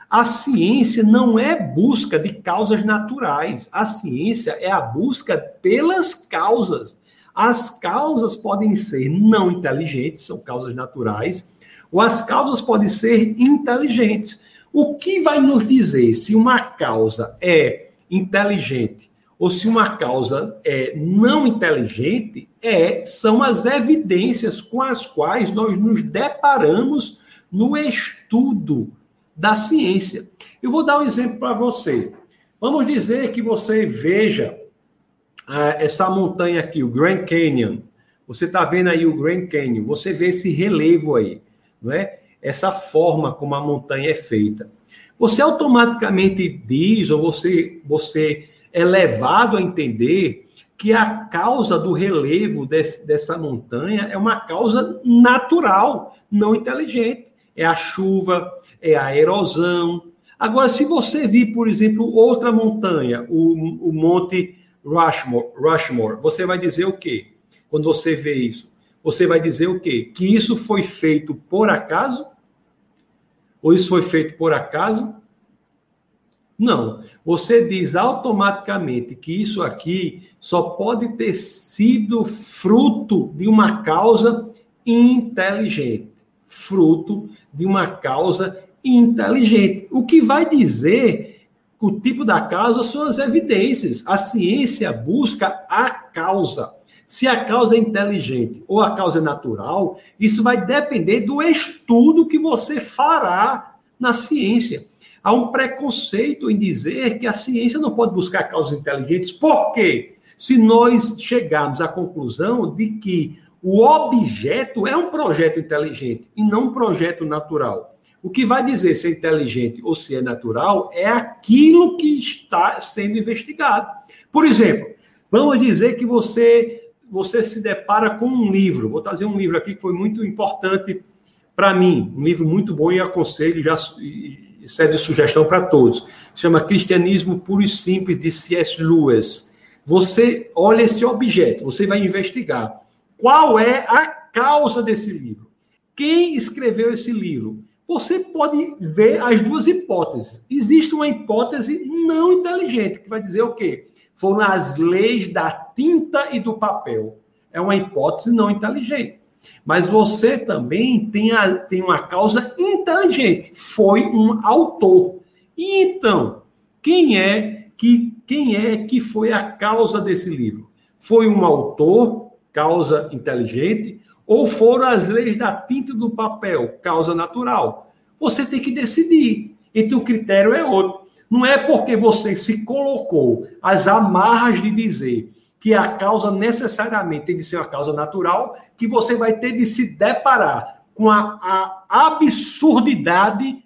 A ciência não é busca de causas naturais. A ciência é a busca pelas causas. As causas podem ser não inteligentes, são causas naturais, ou as causas podem ser inteligentes. O que vai nos dizer se uma causa é inteligente ou se uma causa é não inteligente é são as evidências com as quais nós nos deparamos no estudo da ciência. Eu vou dar um exemplo para você. Vamos dizer que você veja uh, essa montanha aqui, o Grand Canyon. Você está vendo aí o Grand Canyon, você vê esse relevo aí, não é? Essa forma como a montanha é feita. Você automaticamente diz, ou você, você é levado a entender que a causa do relevo desse, dessa montanha é uma causa natural, não inteligente. É a chuva, é a erosão. Agora, se você vir, por exemplo, outra montanha, o, o Monte Rushmore, Rushmore, você vai dizer o quê? Quando você vê isso, você vai dizer o quê? Que isso foi feito por acaso? Ou isso foi feito por acaso? Não. Você diz automaticamente que isso aqui só pode ter sido fruto de uma causa inteligente, fruto de uma causa inteligente. O que vai dizer o tipo da causa são as evidências. A ciência busca a causa. Se a causa é inteligente ou a causa é natural, isso vai depender do estudo que você fará na ciência. Há um preconceito em dizer que a ciência não pode buscar causas inteligentes. Por quê? Se nós chegarmos à conclusão de que o objeto é um projeto inteligente e não um projeto natural. O que vai dizer se é inteligente ou se é natural é aquilo que está sendo investigado. Por exemplo, vamos dizer que você você se depara com um livro. Vou trazer um livro aqui que foi muito importante para mim, um livro muito bom e aconselho já e serve de sugestão para todos. Se chama Cristianismo Puro e Simples de C.S. Lewis. Você olha esse objeto, você vai investigar qual é a causa desse livro. Quem escreveu esse livro? você pode ver as duas hipóteses. Existe uma hipótese não inteligente, que vai dizer o quê? Foram as leis da tinta e do papel. É uma hipótese não inteligente. Mas você também tem, a, tem uma causa inteligente. Foi um autor. E então, quem é que quem é que foi a causa desse livro? Foi um autor, causa inteligente, ou foram as leis da tinta do papel, causa natural? Você tem que decidir. Então o critério é outro. Não é porque você se colocou as amarras de dizer que a causa necessariamente tem de ser uma causa natural, que você vai ter de se deparar com a, a absurdidade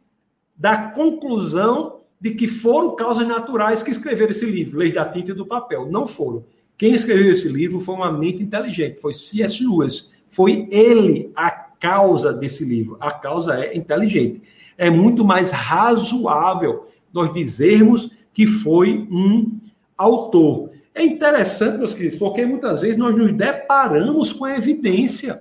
da conclusão de que foram causas naturais que escreveram esse livro, Lei da Tinta e do Papel. Não foram. Quem escreveu esse livro foi uma mente inteligente, foi C.S. Lewis. Foi ele a causa desse livro. A causa é inteligente. É muito mais razoável nós dizermos que foi um autor. É interessante, meus queridos, porque muitas vezes nós nos deparamos com evidência.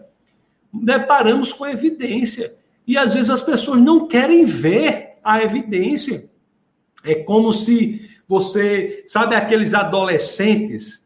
Deparamos com evidência. E às vezes as pessoas não querem ver a evidência. É como se você, sabe, aqueles adolescentes,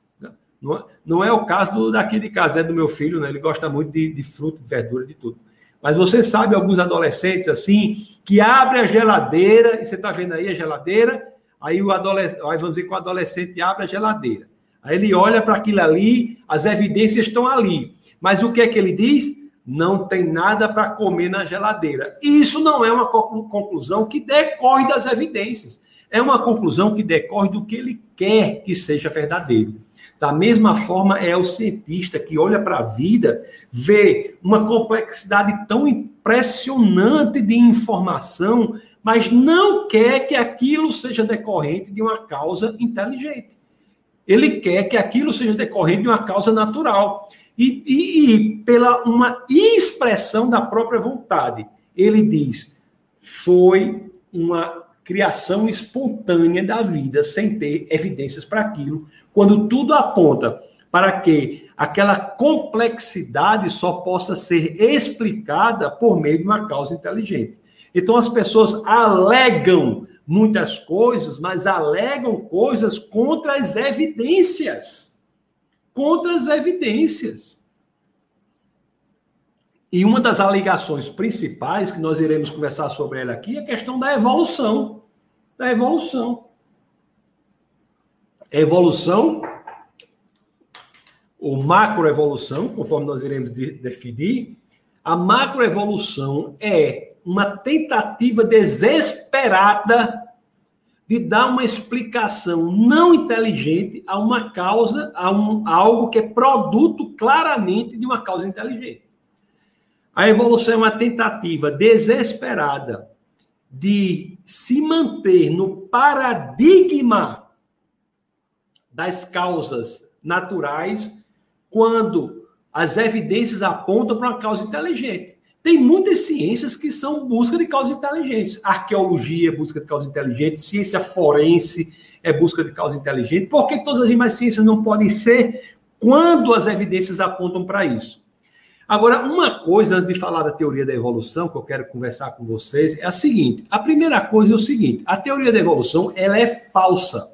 não é, não é o caso do, daqui de casa, é do meu filho, né? Ele gosta muito de, de fruta, de verdura, de tudo. Mas você sabe alguns adolescentes assim, que abre a geladeira, e você está vendo aí a geladeira, Aí o adolescente, vamos dizer que o adolescente abre a geladeira. Aí ele olha para aquilo ali, as evidências estão ali. Mas o que é que ele diz? Não tem nada para comer na geladeira. E isso não é uma conclusão que decorre das evidências. É uma conclusão que decorre do que ele quer que seja verdadeiro. Da mesma forma, é o cientista que olha para a vida, vê uma complexidade tão impressionante de informação, mas não quer que aquilo seja decorrente de uma causa inteligente. Ele quer que aquilo seja decorrente de uma causa natural. E, e, e pela uma expressão da própria vontade. Ele diz: foi uma criação espontânea da vida, sem ter evidências para aquilo, quando tudo aponta para que aquela complexidade só possa ser explicada por meio de uma causa inteligente. Então as pessoas alegam muitas coisas, mas alegam coisas contra as evidências. Contra as evidências. E uma das alegações principais que nós iremos conversar sobre ela aqui é a questão da evolução. Da evolução. A evolução, ou macroevolução, conforme nós iremos definir, a macroevolução é uma tentativa desesperada de dar uma explicação não inteligente a uma causa, a, um, a algo que é produto claramente de uma causa inteligente. A evolução é uma tentativa desesperada de se manter no paradigma das causas naturais quando as evidências apontam para uma causa inteligente. Tem muitas ciências que são busca de causas inteligentes. Arqueologia é busca de causas inteligentes, ciência forense é busca de causas inteligentes. Por que todas as demais ciências não podem ser quando as evidências apontam para isso? Agora, uma coisa, antes de falar da teoria da evolução, que eu quero conversar com vocês, é a seguinte. A primeira coisa é o seguinte, a teoria da evolução, ela é falsa.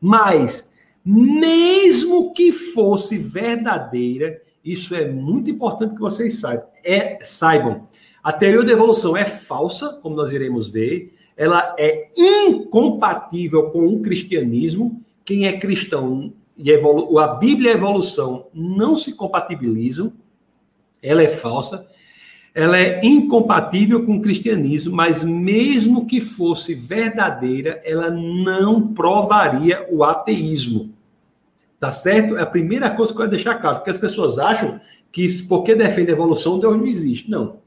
Mas, mesmo que fosse verdadeira, isso é muito importante que vocês saibam. É, saibam. A teoria da evolução é falsa, como nós iremos ver. Ela é incompatível com o cristianismo. Quem é cristão e a Bíblia e a evolução não se compatibilizam. Ela é falsa. Ela é incompatível com o cristianismo, mas mesmo que fosse verdadeira, ela não provaria o ateísmo. Tá certo? É a primeira coisa que eu quero deixar claro, porque as pessoas acham que porque defende a evolução, Deus não existe. Não.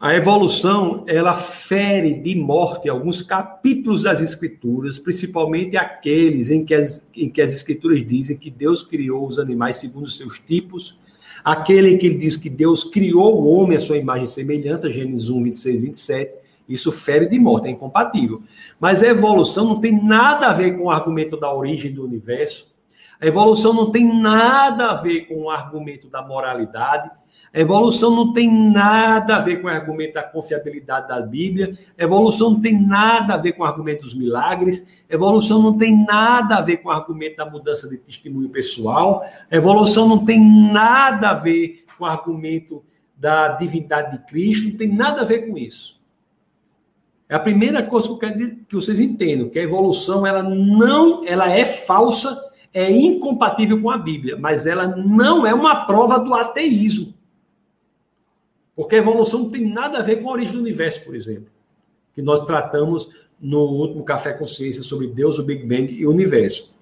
A evolução, ela fere de morte alguns capítulos das escrituras, principalmente aqueles em que as, em que as escrituras dizem que Deus criou os animais segundo os seus tipos, aquele que diz que Deus criou o homem à sua imagem e semelhança, Gênesis 1, 26, 27, isso fere de morte, é incompatível. Mas a evolução não tem nada a ver com o argumento da origem do universo. A evolução não tem nada a ver com o argumento da moralidade. A evolução não tem nada a ver com o argumento da confiabilidade da Bíblia. A evolução não tem nada a ver com o argumento dos milagres. A evolução não tem nada a ver com o argumento da mudança de testemunho pessoal. A evolução não tem nada a ver com o argumento da divindade de Cristo. Não tem nada a ver com isso. É a primeira coisa que eu quero que vocês entendam, que a evolução ela não, ela é falsa, é incompatível com a Bíblia, mas ela não é uma prova do ateísmo. Porque a evolução não tem nada a ver com a origem do universo, por exemplo, que nós tratamos no último Café Consciência sobre Deus, o Big Bang e o universo.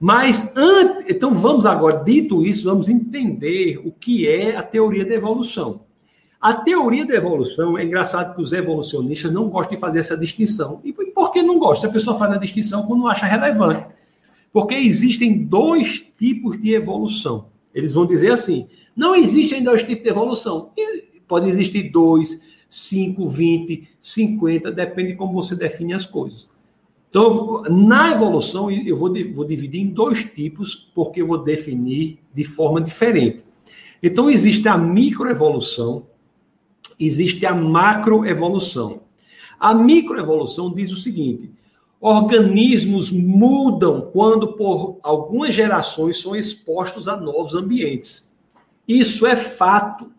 Mas, antes, então vamos agora, dito isso, vamos entender o que é a teoria da evolução. A teoria da evolução, é engraçado que os evolucionistas não gostam de fazer essa distinção. E por que não gostam? A pessoa faz a distinção quando não acha relevante. Porque existem dois tipos de evolução. Eles vão dizer assim: não existem dois tipos de evolução. Pode existir dois, cinco, vinte, cinquenta, depende de como você define as coisas. Então, na evolução, eu vou, vou dividir em dois tipos, porque eu vou definir de forma diferente. Então, existe a microevolução, existe a macroevolução. A microevolução diz o seguinte: organismos mudam quando por algumas gerações são expostos a novos ambientes. Isso é fato.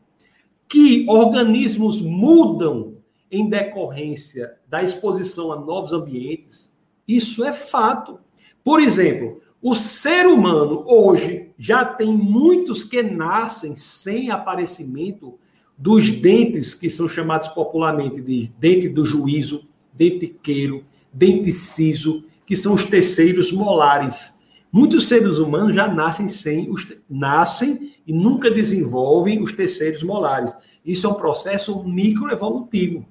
Que organismos mudam em decorrência da exposição a novos ambientes, isso é fato. Por exemplo, o ser humano hoje já tem muitos que nascem sem aparecimento dos dentes que são chamados popularmente de dente do juízo, dente queiro, dente ciso, que são os terceiros molares. Muitos seres humanos já nascem sem os nascem e nunca desenvolvem os terceiros molares. Isso é um processo microevolutivo.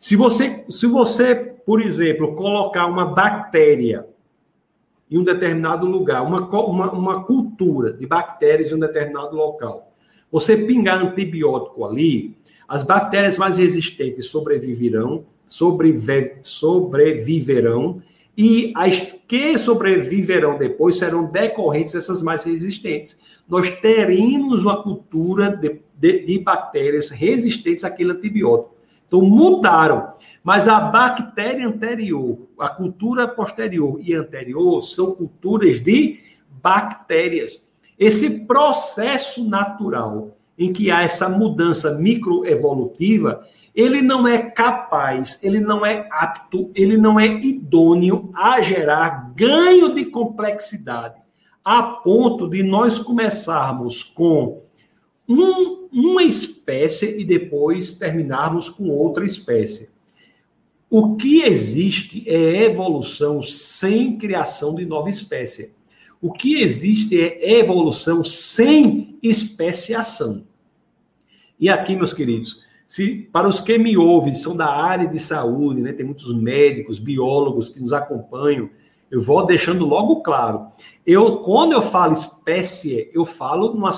Se você, se você, por exemplo, colocar uma bactéria em um determinado lugar, uma, uma, uma cultura de bactérias em um determinado local, você pingar antibiótico ali, as bactérias mais resistentes sobreviverão, sobrevive, sobreviverão, e as que sobreviverão depois serão decorrentes dessas mais resistentes. Nós teremos uma cultura de, de, de bactérias resistentes àquele antibiótico. Então, mudaram. Mas a bactéria anterior, a cultura posterior e anterior são culturas de bactérias. Esse processo natural em que há essa mudança microevolutiva, ele não é capaz, ele não é apto, ele não é idôneo a gerar ganho de complexidade, a ponto de nós começarmos com um, uma espécie e depois terminarmos com outra espécie. O que existe é evolução sem criação de nova espécie. O que existe é evolução sem especiação. E aqui, meus queridos, se para os que me ouvem, são da área de saúde, né, tem muitos médicos, biólogos que nos acompanham, eu vou deixando logo claro. Eu, quando eu falo espécie, eu falo numa,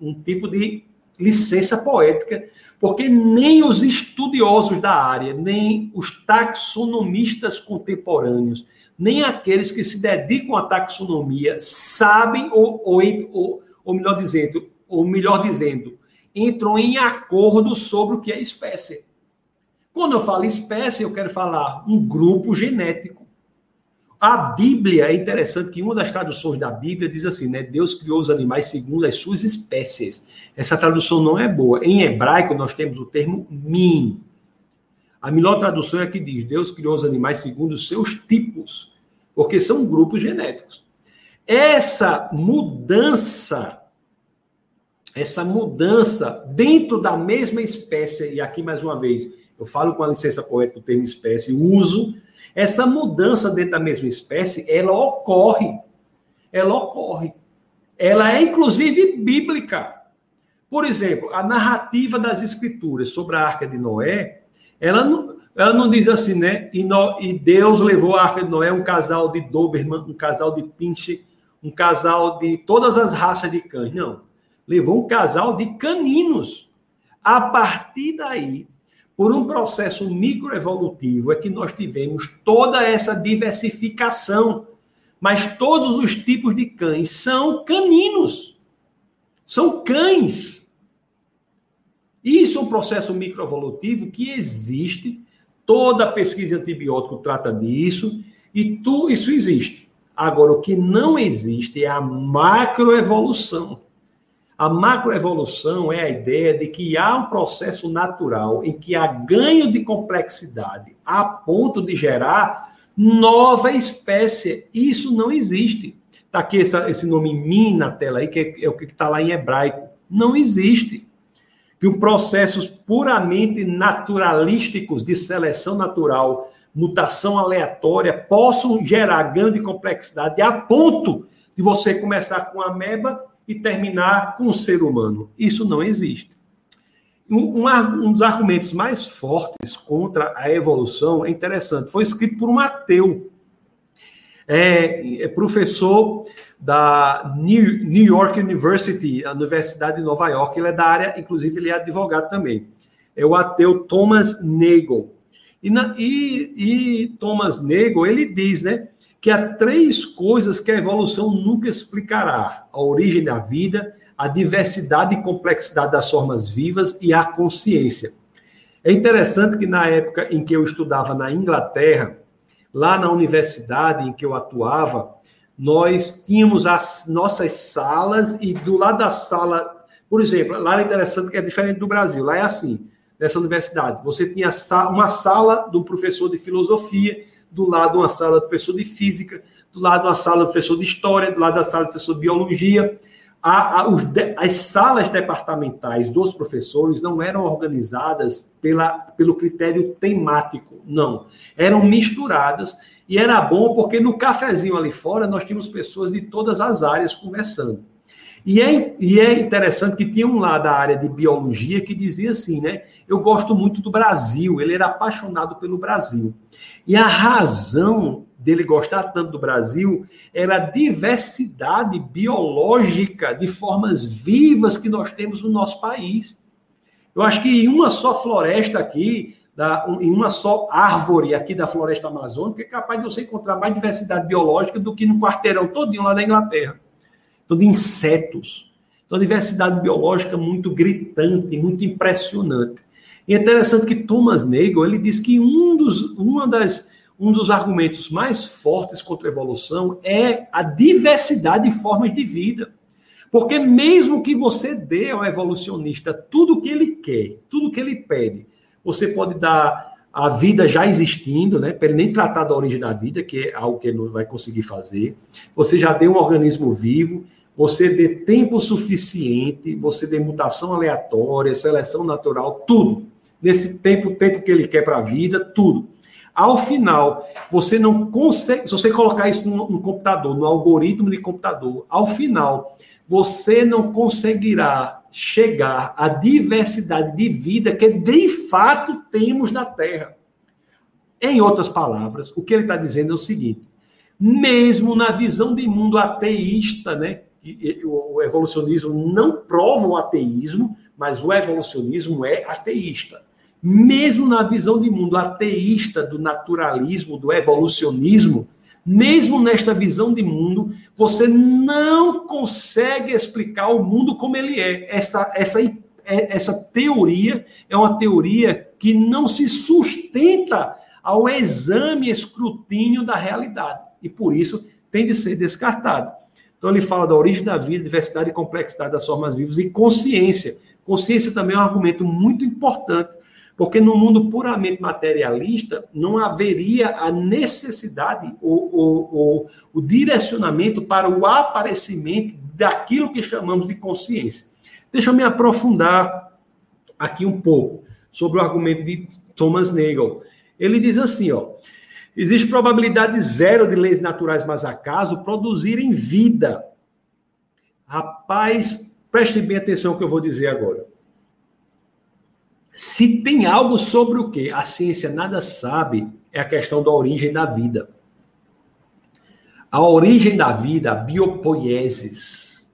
um tipo de licença poética, porque nem os estudiosos da área, nem os taxonomistas contemporâneos, nem aqueles que se dedicam à taxonomia sabem, ou, ou, ou, melhor dizendo, ou melhor dizendo, entram em acordo sobre o que é espécie. Quando eu falo espécie, eu quero falar um grupo genético. A Bíblia é interessante que uma das traduções da Bíblia diz assim, né? Deus criou os animais segundo as suas espécies. Essa tradução não é boa. Em hebraico nós temos o termo min, a melhor tradução é que diz: Deus criou os animais segundo os seus tipos, porque são grupos genéticos. Essa mudança, essa mudança dentro da mesma espécie, e aqui mais uma vez, eu falo com a licença poética o termo espécie, uso, essa mudança dentro da mesma espécie, ela ocorre. Ela ocorre. Ela é inclusive bíblica. Por exemplo, a narrativa das escrituras sobre a arca de Noé, ela não, ela não diz assim, né? E, no, e Deus levou a Arca de Noé um casal de Doberman, um casal de Pinche, um casal de todas as raças de cães. Não. Levou um casal de caninos. A partir daí, por um processo microevolutivo, é que nós tivemos toda essa diversificação. Mas todos os tipos de cães são caninos. São cães. Isso é um processo microevolutivo que existe, toda pesquisa antibiótico trata disso, e tu, isso existe. Agora, o que não existe é a macroevolução. A macroevolução é a ideia de que há um processo natural em que há ganho de complexidade a ponto de gerar nova espécie. Isso não existe. Está aqui essa, esse nome min na tela aí, que é, é o que está lá em hebraico. Não existe que os processos puramente naturalísticos de seleção natural mutação aleatória possam gerar ganho de complexidade a ponto de você começar com a ameba e terminar com o ser humano. Isso não existe. Um, um, dos argumentos mais fortes contra a evolução é interessante. Foi escrito por um ateu. É, é professor da New, New York University, a Universidade de Nova York. Ele é da área, inclusive, ele é advogado também. É o ateu Thomas Nagel. E, na, e, e Thomas Nagel, ele diz, né, que há três coisas que a evolução nunca explicará: a origem da vida, a diversidade e complexidade das formas vivas e a consciência. É interessante que na época em que eu estudava na Inglaterra, lá na universidade em que eu atuava, nós tínhamos as nossas salas e do lado da sala, por exemplo, lá é interessante que é diferente do Brasil, lá é assim, nessa universidade, você tinha uma sala do professor de filosofia, do lado uma sala do professor de física, do lado uma sala do professor de história, do lado da sala do professor de biologia, a, a, os, as salas departamentais dos professores não eram organizadas pela, pelo critério temático, não. Eram misturadas e era bom porque no cafezinho ali fora nós tínhamos pessoas de todas as áreas conversando. E é, e é interessante que tinha um lá da área de biologia que dizia assim, né? Eu gosto muito do Brasil, ele era apaixonado pelo Brasil. E a razão dele gostar tanto do Brasil era a diversidade biológica de formas vivas que nós temos no nosso país. Eu acho que em uma só floresta aqui, da, em uma só árvore aqui da floresta amazônica, é capaz de você encontrar mais diversidade biológica do que no quarteirão todinho lá da Inglaterra. Então, de insetos. Então, diversidade biológica muito gritante, muito impressionante. E é interessante que Thomas Nagel, ele diz que um dos, uma das um dos argumentos mais fortes contra a evolução é a diversidade de formas de vida. Porque mesmo que você dê ao evolucionista tudo o que ele quer, tudo o que ele pede, você pode dar a vida já existindo, né, para ele nem tratar da origem da vida, que é algo que ele não vai conseguir fazer. Você já deu um organismo vivo, você dê tempo suficiente, você dê mutação aleatória, seleção natural, tudo. Nesse tempo, tempo que ele quer para a vida, tudo. Ao final, você não consegue, se você colocar isso no, no computador, no algoritmo de computador, ao final, você não conseguirá chegar à diversidade de vida que de fato temos na Terra. Em outras palavras, o que ele está dizendo é o seguinte: mesmo na visão de mundo ateísta, né, o evolucionismo não prova o ateísmo, mas o evolucionismo é ateísta mesmo na visão de mundo ateísta do naturalismo, do evolucionismo, mesmo nesta visão de mundo, você não consegue explicar o mundo como ele é. Essa, essa, é, essa teoria é uma teoria que não se sustenta ao exame, escrutínio da realidade. E por isso tem de ser descartado. Então ele fala da origem da vida, diversidade e complexidade das formas vivas e consciência. Consciência também é um argumento muito importante porque no mundo puramente materialista, não haveria a necessidade ou, ou, ou, o direcionamento para o aparecimento daquilo que chamamos de consciência. Deixa eu me aprofundar aqui um pouco sobre o argumento de Thomas Nagel. Ele diz assim, ó, existe probabilidade zero de leis naturais mais acaso produzirem vida. Rapaz, preste bem atenção no que eu vou dizer agora. Se tem algo sobre o que a ciência nada sabe, é a questão da origem da vida. A origem da vida, a biopoiesis,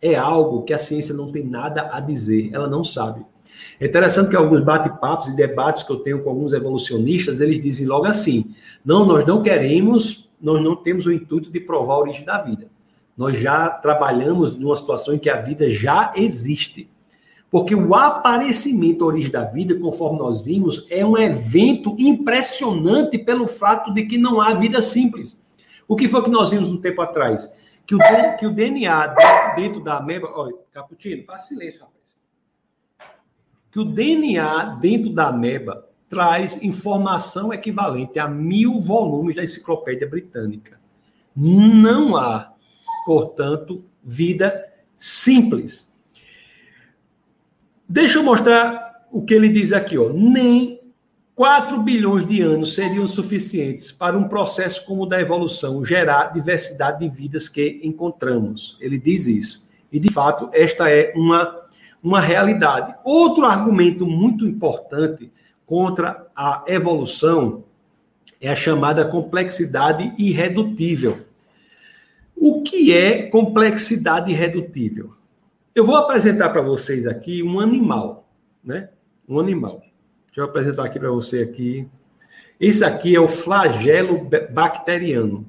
é algo que a ciência não tem nada a dizer, ela não sabe. É interessante que alguns bate-papos e debates que eu tenho com alguns evolucionistas, eles dizem logo assim: não, nós não queremos, nós não temos o intuito de provar a origem da vida. Nós já trabalhamos numa situação em que a vida já existe. Porque o aparecimento, origem da vida, conforme nós vimos, é um evento impressionante pelo fato de que não há vida simples. O que foi que nós vimos um tempo atrás? Que o, que o DNA dentro da ameba. Olha, Caputino, faz silêncio, rapaz. Que o DNA dentro da ameba traz informação equivalente a mil volumes da enciclopédia britânica. Não há, portanto, vida simples. Deixa eu mostrar o que ele diz aqui, ó. Nem 4 bilhões de anos seriam suficientes para um processo como o da evolução gerar diversidade de vidas que encontramos. Ele diz isso. E, de fato, esta é uma, uma realidade. Outro argumento muito importante contra a evolução é a chamada complexidade irredutível. O que é complexidade irredutível? Eu vou apresentar para vocês aqui um animal, né? Um animal. Deixa eu apresentar aqui para você aqui. Esse aqui é o flagelo bacteriano.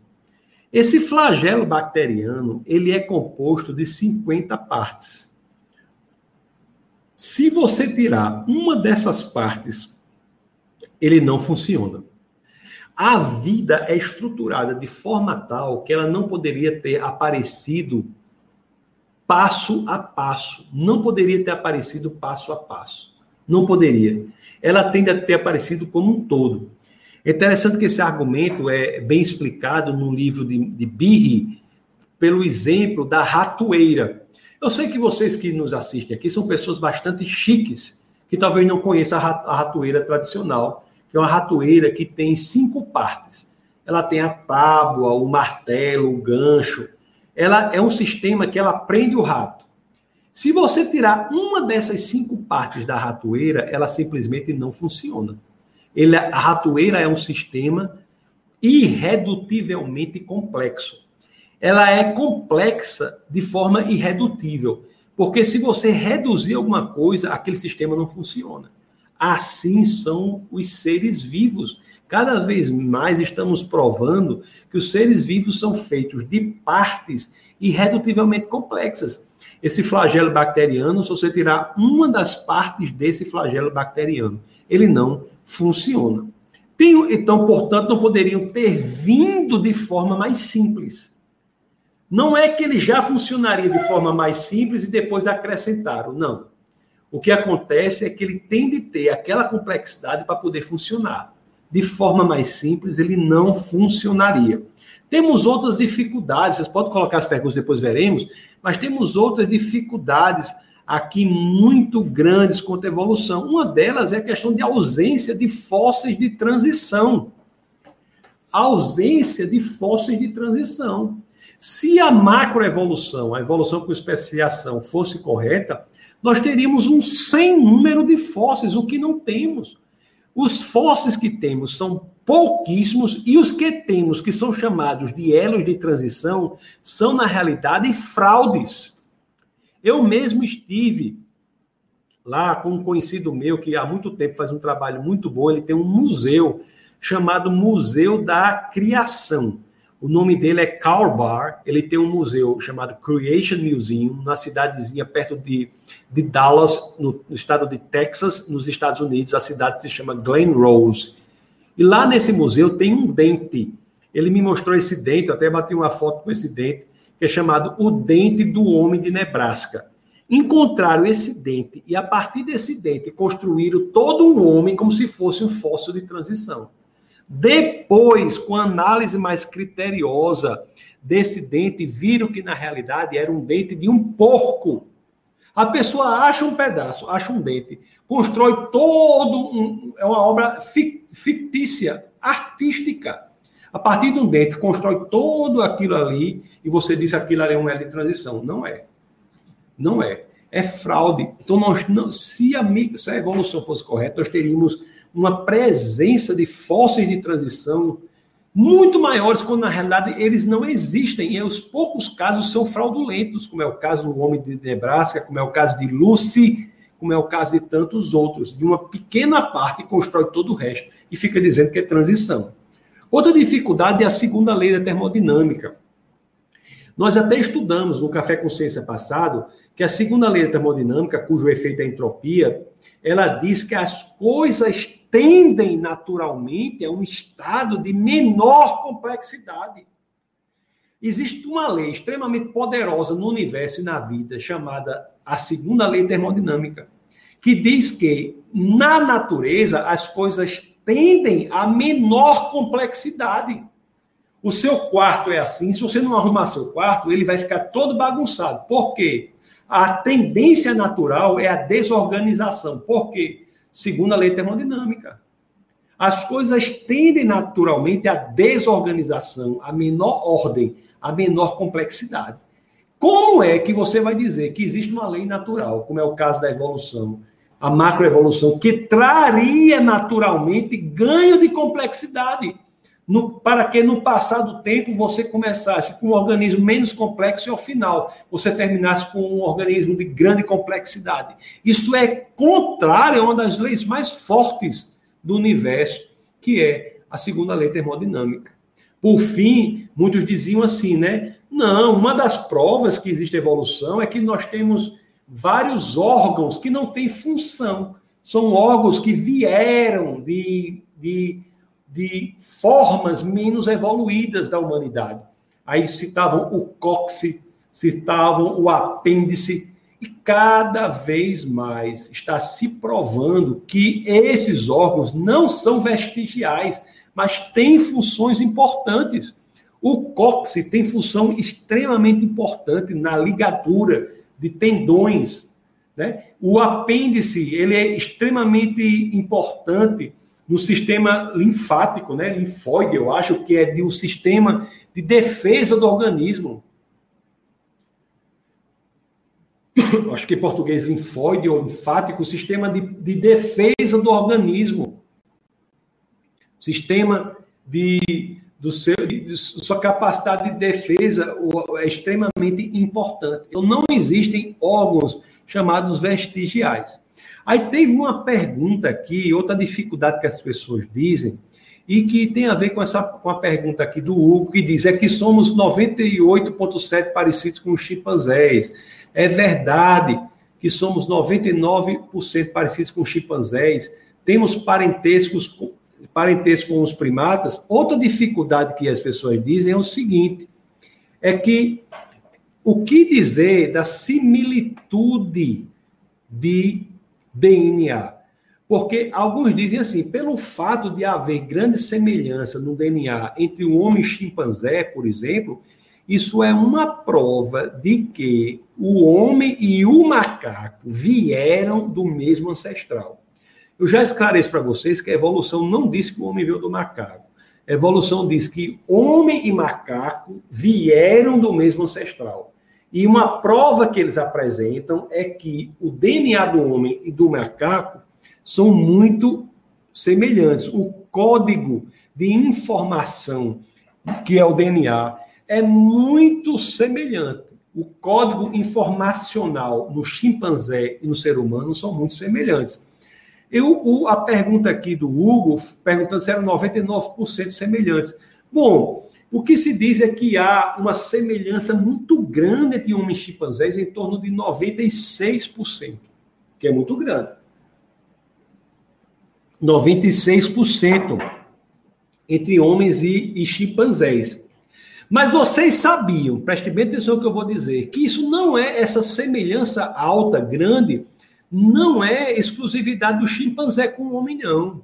Esse flagelo bacteriano, ele é composto de 50 partes. Se você tirar uma dessas partes, ele não funciona. A vida é estruturada de forma tal que ela não poderia ter aparecido passo a passo. Não poderia ter aparecido passo a passo. Não poderia ela tende a ter aparecido como um todo. É interessante que esse argumento é bem explicado no livro de, de Birri, pelo exemplo da ratoeira. Eu sei que vocês que nos assistem aqui são pessoas bastante chiques, que talvez não conheçam a ratoeira tradicional, que é uma ratoeira que tem cinco partes. Ela tem a tábua, o martelo, o gancho. Ela é um sistema que ela prende o rato. Se você tirar uma dessas cinco partes da ratoeira, ela simplesmente não funciona. Ele, a ratoeira é um sistema irredutivelmente complexo. Ela é complexa de forma irredutível, porque se você reduzir alguma coisa, aquele sistema não funciona. Assim são os seres vivos. Cada vez mais estamos provando que os seres vivos são feitos de partes irredutivelmente complexas. Esse flagelo bacteriano, se você tirar uma das partes desse flagelo bacteriano, ele não funciona. Tem, então, portanto, não poderiam ter vindo de forma mais simples. Não é que ele já funcionaria de forma mais simples e depois acrescentaram, não. O que acontece é que ele tem de ter aquela complexidade para poder funcionar. De forma mais simples, ele não funcionaria. Temos outras dificuldades, vocês podem colocar as perguntas, depois veremos, mas temos outras dificuldades aqui muito grandes quanto à evolução. Uma delas é a questão de ausência de fósseis de transição. A ausência de fósseis de transição. Se a macroevolução, a evolução com especiação, fosse correta, nós teríamos um sem número de fósseis, o que não temos. Os fósseis que temos são pouquíssimos, e os que temos, que são chamados de elos de transição, são, na realidade, fraudes. Eu mesmo estive lá com um conhecido meu que há muito tempo faz um trabalho muito bom, ele tem um museu chamado Museu da Criação. O nome dele é Carl Barr, ele tem um museu chamado Creation Museum, na cidadezinha perto de, de Dallas, no, no estado de Texas, nos Estados Unidos. A cidade se chama Glen Rose. E lá nesse museu tem um dente. Ele me mostrou esse dente, eu até bati uma foto com esse dente, que é chamado o dente do homem de Nebraska. Encontraram esse dente e, a partir desse dente, construíram todo um homem como se fosse um fóssil de transição. Depois, com análise mais criteriosa desse dente, viram que na realidade era um dente de um porco. A pessoa acha um pedaço, acha um dente, constrói todo um. É uma obra fictícia, artística. A partir de um dente, constrói todo aquilo ali e você diz que aquilo ali é um L de transição. Não é. Não é. É fraude. Então, nós não, se, a, se a evolução fosse correta, nós teríamos uma presença de fósseis de transição muito maiores, quando na realidade eles não existem. E os poucos casos são fraudulentos, como é o caso do homem de Nebraska, como é o caso de Lucy, como é o caso de tantos outros. De uma pequena parte constrói todo o resto e fica dizendo que é transição. Outra dificuldade é a segunda lei da termodinâmica. Nós até estudamos no Café Consciência passado que a segunda lei da termodinâmica, cujo efeito é a entropia, ela diz que as coisas tendem naturalmente a um estado de menor complexidade. Existe uma lei extremamente poderosa no universo e na vida, chamada a segunda lei termodinâmica, que diz que na natureza as coisas tendem a menor complexidade. O seu quarto é assim, se você não arrumar seu quarto, ele vai ficar todo bagunçado. Por quê? A tendência natural é a desorganização. Por quê? Segundo a lei termodinâmica. as coisas tendem naturalmente à desorganização, à menor ordem, à menor complexidade. Como é que você vai dizer que existe uma lei natural, como é o caso da evolução, a macroevolução, que traria naturalmente ganho de complexidade? No, para que no passar do tempo você começasse com um organismo menos complexo e ao final você terminasse com um organismo de grande complexidade. Isso é contrário a uma das leis mais fortes do universo, que é a segunda lei termodinâmica. Por fim, muitos diziam assim, né? Não, uma das provas que existe evolução é que nós temos vários órgãos que não têm função. São órgãos que vieram de, de de formas menos evoluídas da humanidade. Aí citavam o cóccix, citavam o apêndice, e cada vez mais está se provando que esses órgãos não são vestigiais, mas têm funções importantes. O cóccix tem função extremamente importante na ligadura de tendões. Né? O apêndice ele é extremamente importante no sistema linfático, né, linfóide, eu acho que é de um sistema de defesa do organismo. acho que em português linfóide ou linfático, sistema de, de defesa do organismo. Sistema de, do seu, de, de sua capacidade de defesa é extremamente importante. Não existem órgãos chamados vestigiais. Aí teve uma pergunta aqui, outra dificuldade que as pessoas dizem, e que tem a ver com essa com a pergunta aqui do Hugo, que diz é que somos 98,7 parecidos com os chimpanzés. É verdade que somos 99% parecidos com os chimpanzés. Temos parentescos parentesco com os primatas. Outra dificuldade que as pessoas dizem é o seguinte: é que o que dizer da similitude de DNA. Porque alguns dizem assim, pelo fato de haver grande semelhança no DNA entre o homem e chimpanzé, por exemplo, isso é uma prova de que o homem e o macaco vieram do mesmo ancestral. Eu já esclareço para vocês que a evolução não diz que o homem veio do macaco. A evolução diz que homem e macaco vieram do mesmo ancestral. E uma prova que eles apresentam é que o DNA do homem e do macaco são muito semelhantes. O código de informação, que é o DNA, é muito semelhante. O código informacional no chimpanzé e no ser humano são muito semelhantes. Eu, o, a pergunta aqui do Hugo, perguntando se eram 99% semelhantes. Bom, o que se diz é que há uma semelhança muito grande entre homens chimpanzés, em torno de 96%, que é muito grande. 96% entre homens e, e chimpanzés. Mas vocês sabiam, preste bem atenção no que eu vou dizer, que isso não é essa semelhança alta, grande, não é exclusividade do chimpanzé com o homem, não.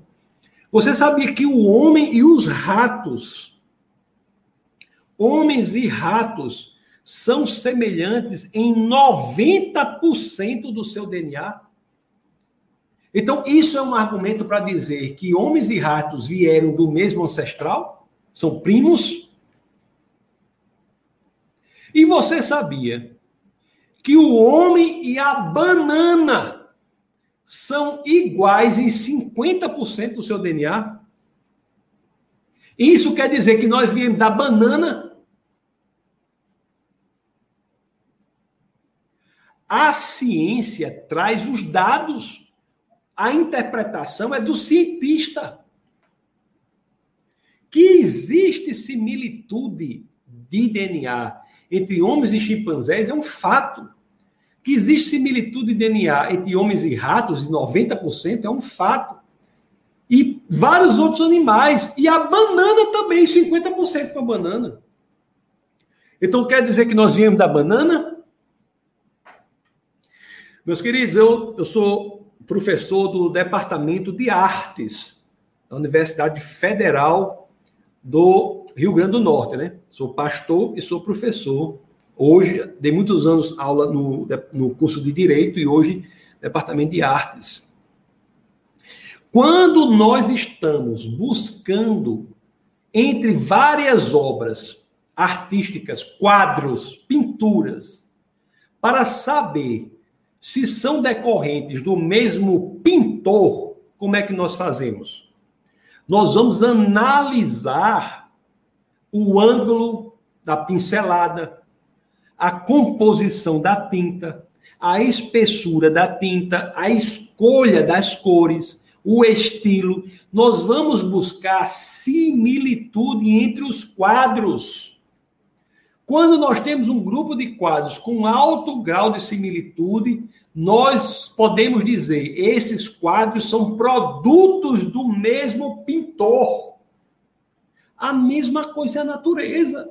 Você sabia que o homem e os ratos Homens e ratos são semelhantes em 90% do seu DNA. Então, isso é um argumento para dizer que homens e ratos vieram do mesmo ancestral? São primos? E você sabia que o homem e a banana são iguais em 50% do seu DNA? Isso quer dizer que nós viemos da banana A ciência traz os dados. A interpretação é do cientista. Que existe similitude de DNA entre homens e chimpanzés é um fato. Que existe similitude de DNA entre homens e ratos, de 90%, é um fato. E vários outros animais. E a banana também, 50% com a banana. Então quer dizer que nós viemos da banana? Meus queridos, eu, eu sou professor do Departamento de Artes da Universidade Federal do Rio Grande do Norte, né? Sou pastor e sou professor. Hoje, dei muitos anos aula no, no curso de Direito e hoje, Departamento de Artes. Quando nós estamos buscando entre várias obras artísticas, quadros, pinturas, para saber se são decorrentes do mesmo pintor, como é que nós fazemos? Nós vamos analisar o ângulo da pincelada, a composição da tinta, a espessura da tinta, a escolha das cores, o estilo. Nós vamos buscar similitude entre os quadros. Quando nós temos um grupo de quadros com alto grau de similitude, nós podemos dizer esses quadros são produtos do mesmo pintor. A mesma coisa é a natureza.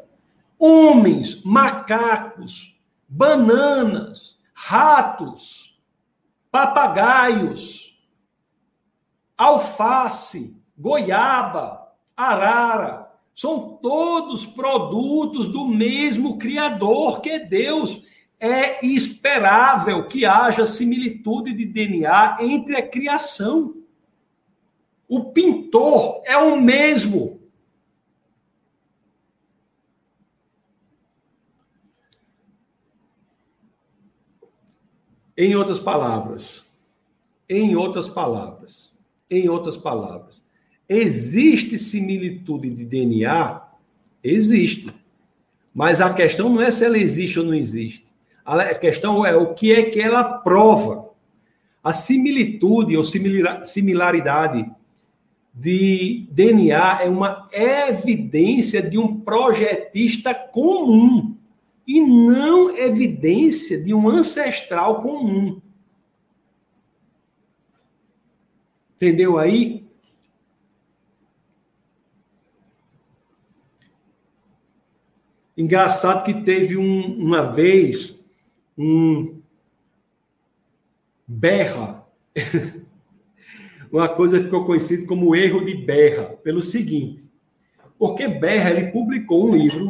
Homens, macacos, bananas, ratos, papagaios, alface, goiaba, arara, são todos produtos do mesmo Criador que é Deus. É esperável que haja similitude de DNA entre a criação. O pintor é o mesmo. Em outras palavras, em outras palavras, em outras palavras, existe similitude de DNA? Existe. Mas a questão não é se ela existe ou não existe. A questão é o que é que ela prova. A similitude ou similaridade de DNA é uma evidência de um projetista comum e não evidência de um ancestral comum. Entendeu aí? Engraçado que teve um, uma vez um berra. uma coisa ficou conhecida como erro de berra, pelo seguinte. Porque Berra ele publicou um livro,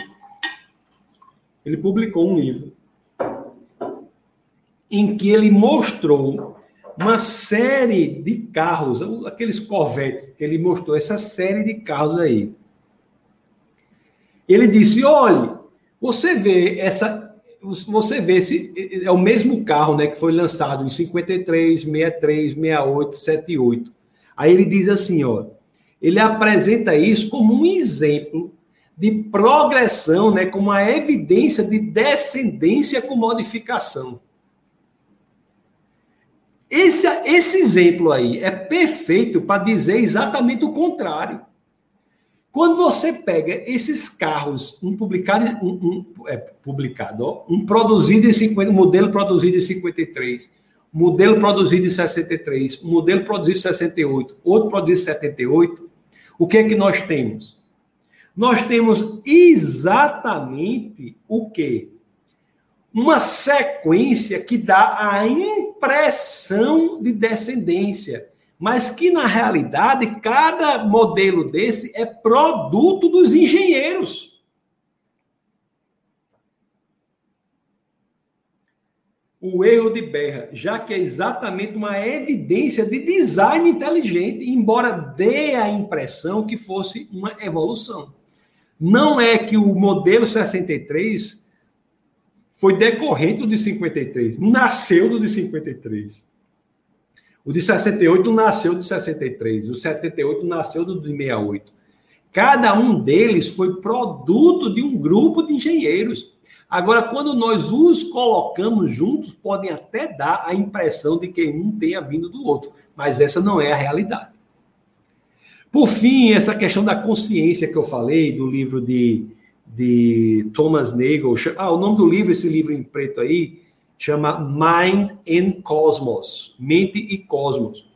ele publicou um livro em que ele mostrou uma série de carros, aqueles Corvettes que ele mostrou, essa série de carros aí. Ele disse: olhe, você vê essa. Você vê esse é o mesmo carro, né, que foi lançado em 53, 63, 68, 78. Aí ele diz assim, ó, ele apresenta isso como um exemplo de progressão, né, como uma evidência de descendência com modificação. Esse, esse exemplo aí é perfeito para dizer exatamente o contrário. Quando você pega esses carros, um publicado, um, um é, publicado, ó, um produzido em 50, um modelo produzido em 53, modelo produzido em 63, um modelo produzido em 68, outro produzido em 78, o que é que nós temos? Nós temos exatamente o quê? uma sequência que dá a impressão de descendência, mas que na realidade cada modelo desse é produto dos engenheiros. O erro de Berra, já que é exatamente uma evidência de design inteligente, embora dê a impressão que fosse uma evolução. Não é que o modelo 63 foi decorrente do de 53, nasceu do de 53. O de 68 nasceu de 63, o 78 nasceu do de 68. Cada um deles foi produto de um grupo de engenheiros. Agora, quando nós os colocamos juntos, podem até dar a impressão de que um tenha vindo do outro, mas essa não é a realidade. Por fim, essa questão da consciência que eu falei, do livro de de Thomas Nagel. Ah, o nome do livro, esse livro em preto aí, chama Mind and Cosmos, Mente e Cosmos.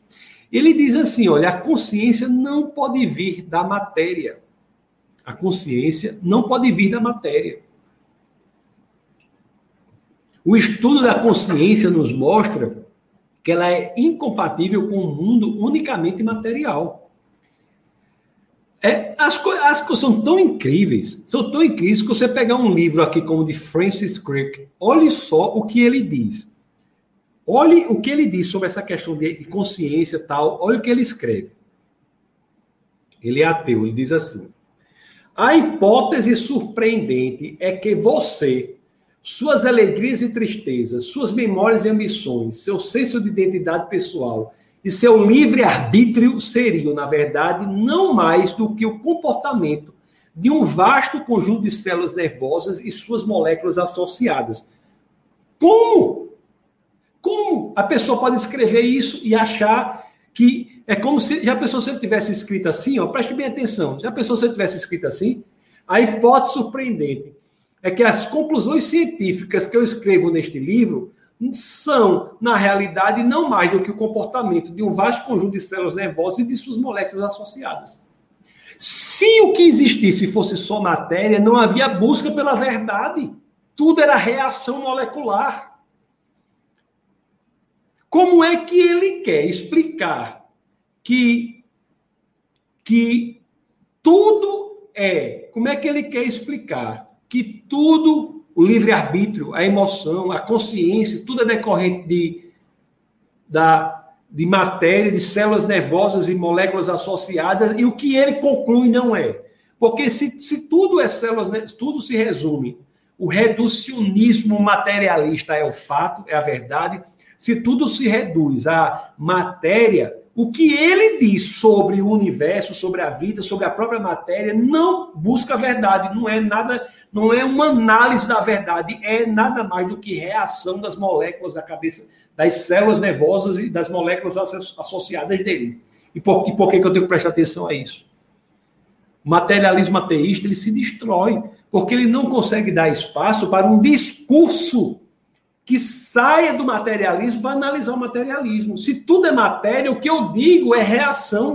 Ele diz assim, olha, a consciência não pode vir da matéria. A consciência não pode vir da matéria. O estudo da consciência nos mostra que ela é incompatível com o mundo unicamente material. É, as, as coisas são tão incríveis, são tão incríveis que você pegar um livro aqui como de Francis Crick, olhe só o que ele diz. Olhe o que ele diz sobre essa questão de, de consciência tal. Olha o que ele escreve. Ele é ateu. Ele diz assim: a hipótese surpreendente é que você, suas alegrias e tristezas, suas memórias e ambições, seu senso de identidade pessoal e seu livre-arbítrio seriam, na verdade, não mais do que o comportamento de um vasto conjunto de células nervosas e suas moléculas associadas. Como? Como a pessoa pode escrever isso e achar que é como se já a pessoa se tivesse escrito assim, ó, preste bem atenção. Já a pessoa se tivesse escrito assim, a hipótese surpreendente é que as conclusões científicas que eu escrevo neste livro são, na realidade, não mais do que o comportamento de um vasto conjunto de células nervosas e de suas moléculas associadas. Se o que existisse fosse só matéria, não havia busca pela verdade. Tudo era reação molecular. Como é que ele quer explicar que, que tudo é? Como é que ele quer explicar que tudo, o livre-arbítrio, a emoção, a consciência, tudo é decorrente de, da, de matéria, de células nervosas e moléculas associadas, e o que ele conclui não é. Porque se, se tudo é células, tudo se resume, o reducionismo materialista é o fato, é a verdade, se tudo se reduz à matéria, o que ele diz sobre o universo, sobre a vida, sobre a própria matéria, não busca a verdade, não é nada, não é uma análise da verdade, é nada mais do que reação das moléculas da cabeça, das células nervosas e das moléculas associadas dele. E por, e por que, que eu tenho que prestar atenção a isso? O materialismo ateísta ele se destrói, porque ele não consegue dar espaço para um discurso que saia do materialismo para analisar o materialismo. Se tudo é matéria, o que eu digo é reação,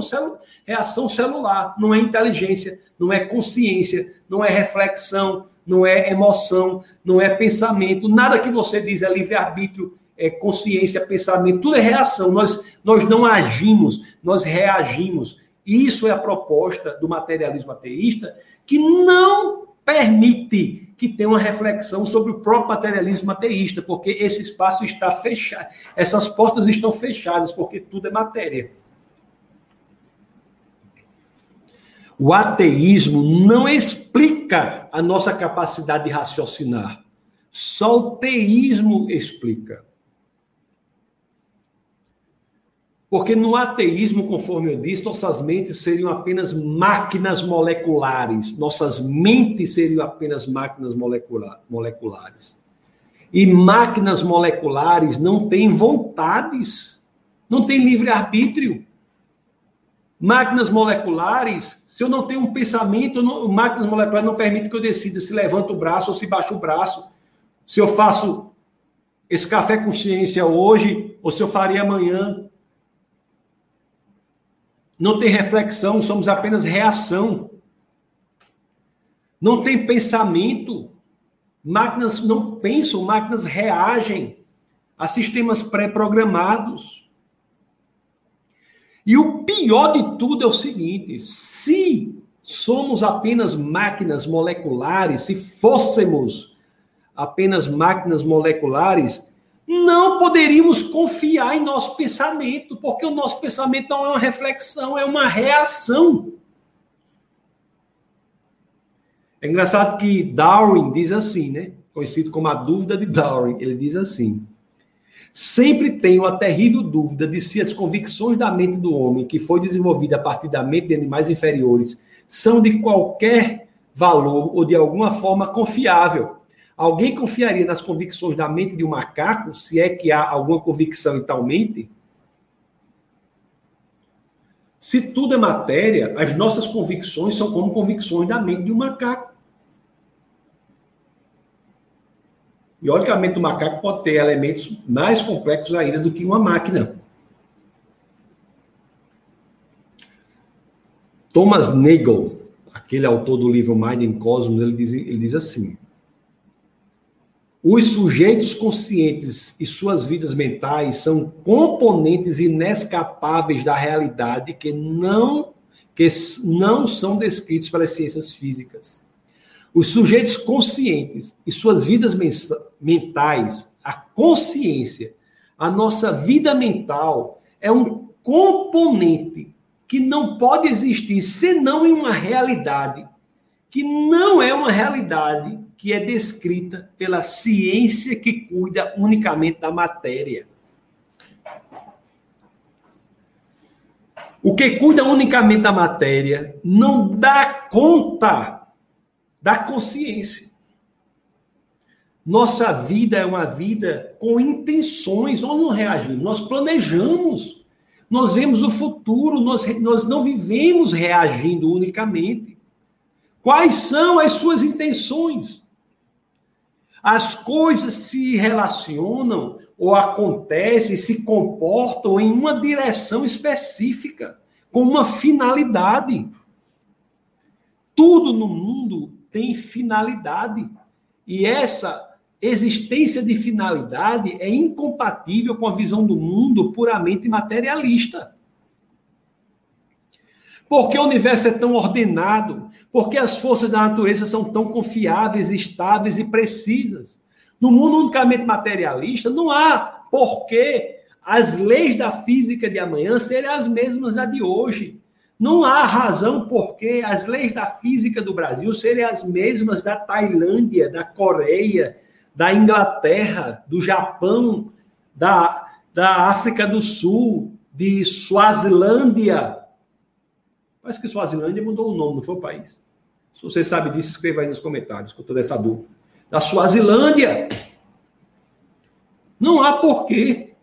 reação celular, não é inteligência, não é consciência, não é reflexão, não é emoção, não é pensamento. Nada que você diz é livre-arbítrio, é consciência, pensamento, tudo é reação. Nós, nós não agimos, nós reagimos. Isso é a proposta do materialismo ateísta, que não permite que tenha uma reflexão sobre o próprio materialismo ateísta, porque esse espaço está fechado, essas portas estão fechadas, porque tudo é matéria. O ateísmo não explica a nossa capacidade de raciocinar. Só o teísmo explica. Porque no ateísmo, conforme eu disse, nossas mentes seriam apenas máquinas moleculares. Nossas mentes seriam apenas máquinas molecular, moleculares. E máquinas moleculares não têm vontades, não têm livre-arbítrio. Máquinas moleculares, se eu não tenho um pensamento, não, máquinas moleculares não permitem que eu decida se levanto o braço ou se baixo o braço. Se eu faço esse café consciência hoje ou se eu faria amanhã não tem reflexão, somos apenas reação. Não tem pensamento. Máquinas não pensam, máquinas reagem a sistemas pré-programados. E o pior de tudo é o seguinte: se somos apenas máquinas moleculares, se fôssemos apenas máquinas moleculares, não poderíamos confiar em nosso pensamento, porque o nosso pensamento não é uma reflexão, é uma reação. É engraçado que Darwin diz assim, né? Conhecido como a dúvida de Darwin. Ele diz assim: Sempre tenho a terrível dúvida de se as convicções da mente do homem, que foi desenvolvida a partir da mente de animais inferiores, são de qualquer valor ou de alguma forma confiável. Alguém confiaria nas convicções da mente de um macaco, se é que há alguma convicção em tal mente? Se tudo é matéria, as nossas convicções são como convicções da mente de um macaco. E olha que a mente do macaco pode ter elementos mais complexos ainda do que uma máquina. Thomas Nagel, aquele autor do livro Mind and Cosmos, ele diz, ele diz assim: os sujeitos conscientes e suas vidas mentais são componentes inescapáveis da realidade que não, que não são descritos pelas ciências físicas. Os sujeitos conscientes e suas vidas mentais, a consciência, a nossa vida mental é um componente que não pode existir senão em uma realidade que não é uma realidade que é descrita pela ciência que cuida unicamente da matéria. O que cuida unicamente da matéria não dá conta da consciência. Nossa vida é uma vida com intenções, nós não reagimos, nós planejamos, nós vemos o futuro, nós, nós não vivemos reagindo unicamente. Quais são as suas intenções? As coisas se relacionam ou acontecem, se comportam em uma direção específica, com uma finalidade. Tudo no mundo tem finalidade. E essa existência de finalidade é incompatível com a visão do mundo puramente materialista. Porque o universo é tão ordenado, porque as forças da natureza são tão confiáveis, estáveis e precisas. No mundo unicamente materialista, não há porquê as leis da física de amanhã serem as mesmas da de hoje. Não há razão porque as leis da física do Brasil serem as mesmas da Tailândia, da Coreia, da Inglaterra, do Japão, da, da África do Sul, de Suazilândia. Parece que Suazilândia mudou o nome, não foi o país. Se você sabe disso, escreva aí nos comentários, com toda essa dúvida. Da Suazilândia. Não há porquê.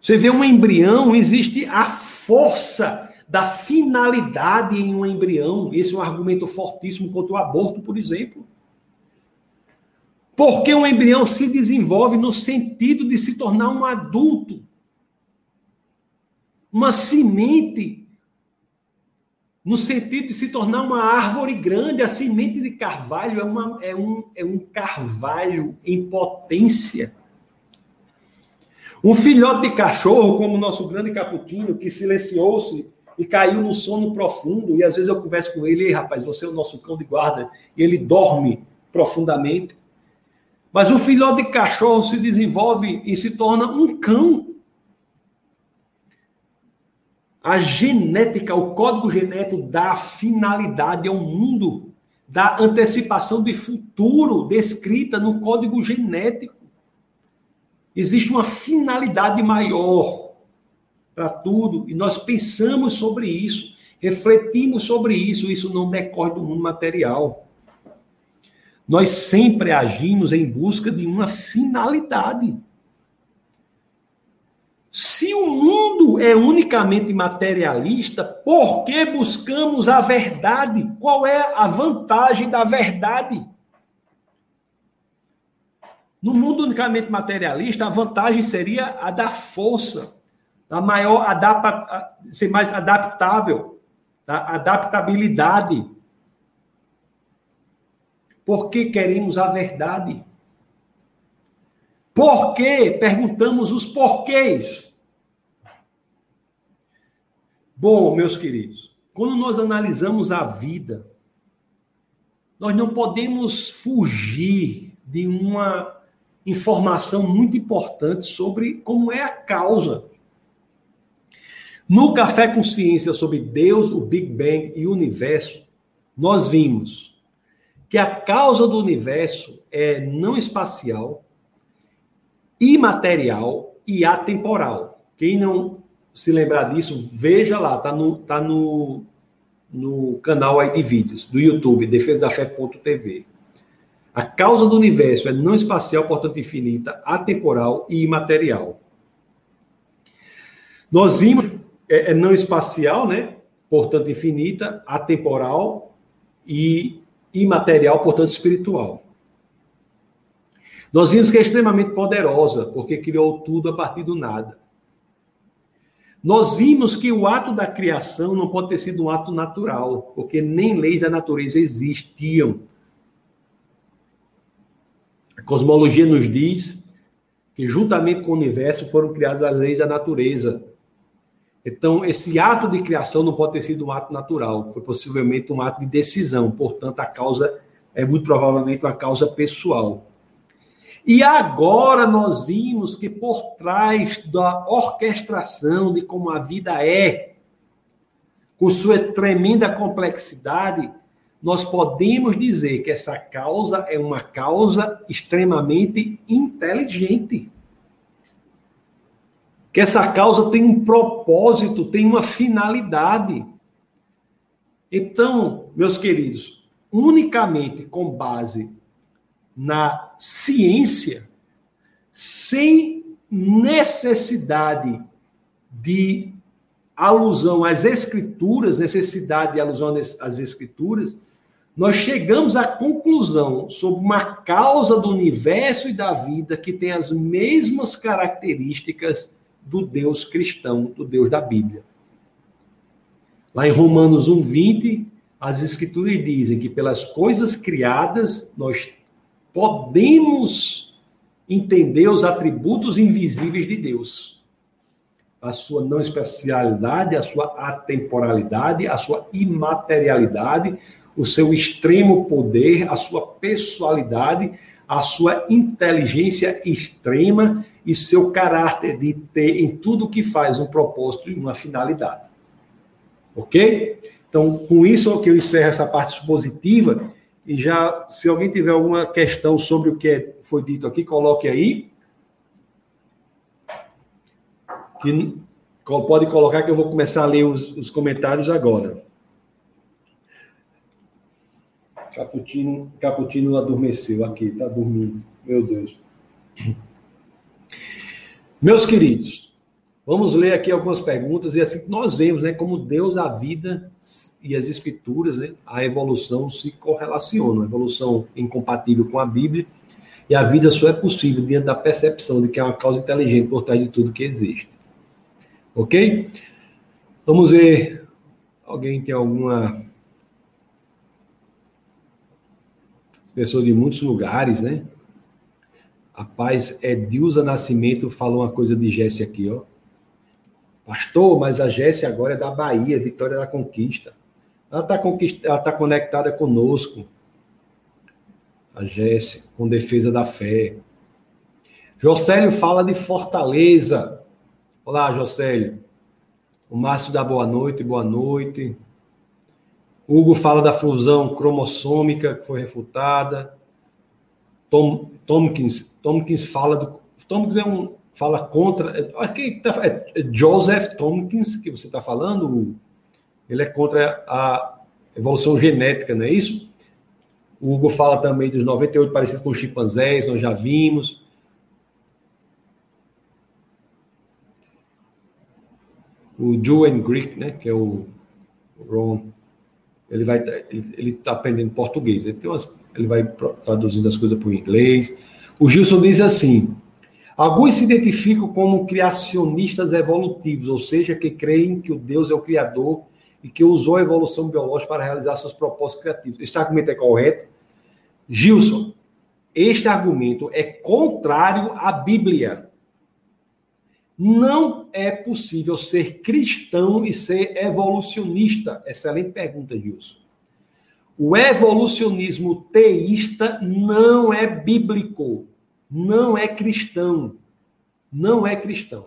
Você vê um embrião, existe a força da finalidade em um embrião. Esse é um argumento fortíssimo contra o aborto, por exemplo. Porque um embrião se desenvolve no sentido de se tornar um adulto. Uma semente no sentido de se tornar uma árvore grande. A semente de carvalho é, uma, é, um, é um carvalho em potência. Um filhote de cachorro, como o nosso grande caputinho, que silenciou-se e caiu no sono profundo, e às vezes eu converso com ele, rapaz, você é o nosso cão de guarda, e ele dorme profundamente. Mas o filhote de cachorro se desenvolve e se torna um cão. A genética, o código genético dá finalidade ao mundo, dá antecipação de futuro descrita no código genético. Existe uma finalidade maior para tudo e nós pensamos sobre isso, refletimos sobre isso, isso não decorre do mundo material. Nós sempre agimos em busca de uma finalidade. Se o mundo é unicamente materialista, por que buscamos a verdade? Qual é a vantagem da verdade? No mundo unicamente materialista, a vantagem seria a da força, da maior adapta, ser mais adaptável, da adaptabilidade. Por que queremos a verdade? Por que? Perguntamos os porquês. Bom, meus queridos, quando nós analisamos a vida, nós não podemos fugir de uma informação muito importante sobre como é a causa. No Café Consciência sobre Deus, o Big Bang e o universo, nós vimos que a causa do universo é não espacial, imaterial e atemporal. Quem não se lembrar disso, veja lá, tá no, tá no, no canal aí de vídeos do YouTube, defesadafé.tv. A causa do universo é não espacial, portanto infinita, atemporal e imaterial. Nós vimos é, é não espacial, né? Portanto infinita, atemporal e imaterial, portanto espiritual. Nós vimos que é extremamente poderosa, porque criou tudo a partir do nada. Nós vimos que o ato da criação não pode ter sido um ato natural, porque nem leis da natureza existiam. A cosmologia nos diz que, juntamente com o universo, foram criadas as leis da natureza. Então, esse ato de criação não pode ter sido um ato natural, foi possivelmente um ato de decisão, portanto, a causa é muito provavelmente uma causa pessoal. E agora nós vimos que por trás da orquestração de como a vida é, com sua tremenda complexidade, nós podemos dizer que essa causa é uma causa extremamente inteligente. Que essa causa tem um propósito, tem uma finalidade. Então, meus queridos, unicamente com base na ciência, sem necessidade de alusão às escrituras, necessidade de alusão às escrituras, nós chegamos à conclusão sobre uma causa do universo e da vida que tem as mesmas características do Deus cristão, do Deus da Bíblia. Lá em Romanos 1:20, as escrituras dizem que pelas coisas criadas nós podemos entender os atributos invisíveis de Deus. A sua não especialidade, a sua atemporalidade, a sua imaterialidade, o seu extremo poder, a sua pessoalidade, a sua inteligência extrema e seu caráter de ter em tudo que faz um propósito e uma finalidade. Ok? Então, com isso é que eu encerro essa parte expositiva e já, se alguém tiver alguma questão sobre o que foi dito aqui, coloque aí. Que pode colocar que eu vou começar a ler os, os comentários agora. Caputino, Caputino adormeceu aqui, está dormindo. Meu Deus. Meus queridos, vamos ler aqui algumas perguntas e assim nós vemos, né, como Deus a vida e as escrituras, né, a evolução se correlacionam. A evolução incompatível com a Bíblia e a vida só é possível diante da percepção de que é uma causa inteligente por trás de tudo que existe. Ok? Vamos ver. Alguém tem alguma. Pessoa de muitos lugares, né? A paz é Dilza Nascimento falou uma coisa de Jesse aqui, ó. Pastor, mas a Jesse agora é da Bahia, Vitória da Conquista. Ela está ela tá conectada conosco. A Jéssica, com defesa da fé. Jocélio fala de Fortaleza. Olá, Jocélio. O Márcio dá boa noite, boa noite. Hugo fala da fusão cromossômica que foi refutada. Tom, Tomkins, Tomkins fala do. Tomkins é um, fala contra. Aqui tá, é Joseph Tomkins que você está falando, ele é contra a evolução genética, não é isso? O Hugo fala também dos 98 parecidos com os chimpanzés, nós já vimos. O Joan Greek, né, que é o Ron, ele vai ele está aprendendo português, ele, tem umas, ele vai traduzindo as coisas para o inglês. O Gilson diz assim: Alguns se identificam como criacionistas evolutivos, ou seja, que creem que o Deus é o criador e que usou a evolução biológica para realizar seus propósitos criativos. Este argumento é correto? Gilson, este argumento é contrário à Bíblia. Não é possível ser cristão e ser evolucionista. Excelente pergunta, Gilson. O evolucionismo teísta não é bíblico, não é cristão. Não é cristão.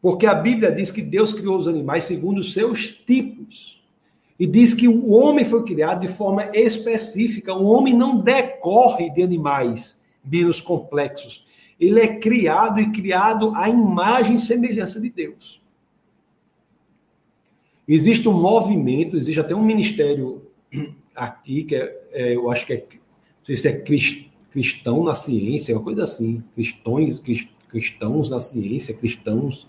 Porque a Bíblia diz que Deus criou os animais segundo os seus tipos. E diz que o homem foi criado de forma específica. O homem não decorre de animais menos complexos. Ele é criado e criado à imagem e semelhança de Deus. Existe um movimento, existe até um ministério aqui, que é, é eu acho que é, não sei se é cristão na ciência, uma coisa assim, cristões, cristãos na ciência, cristãos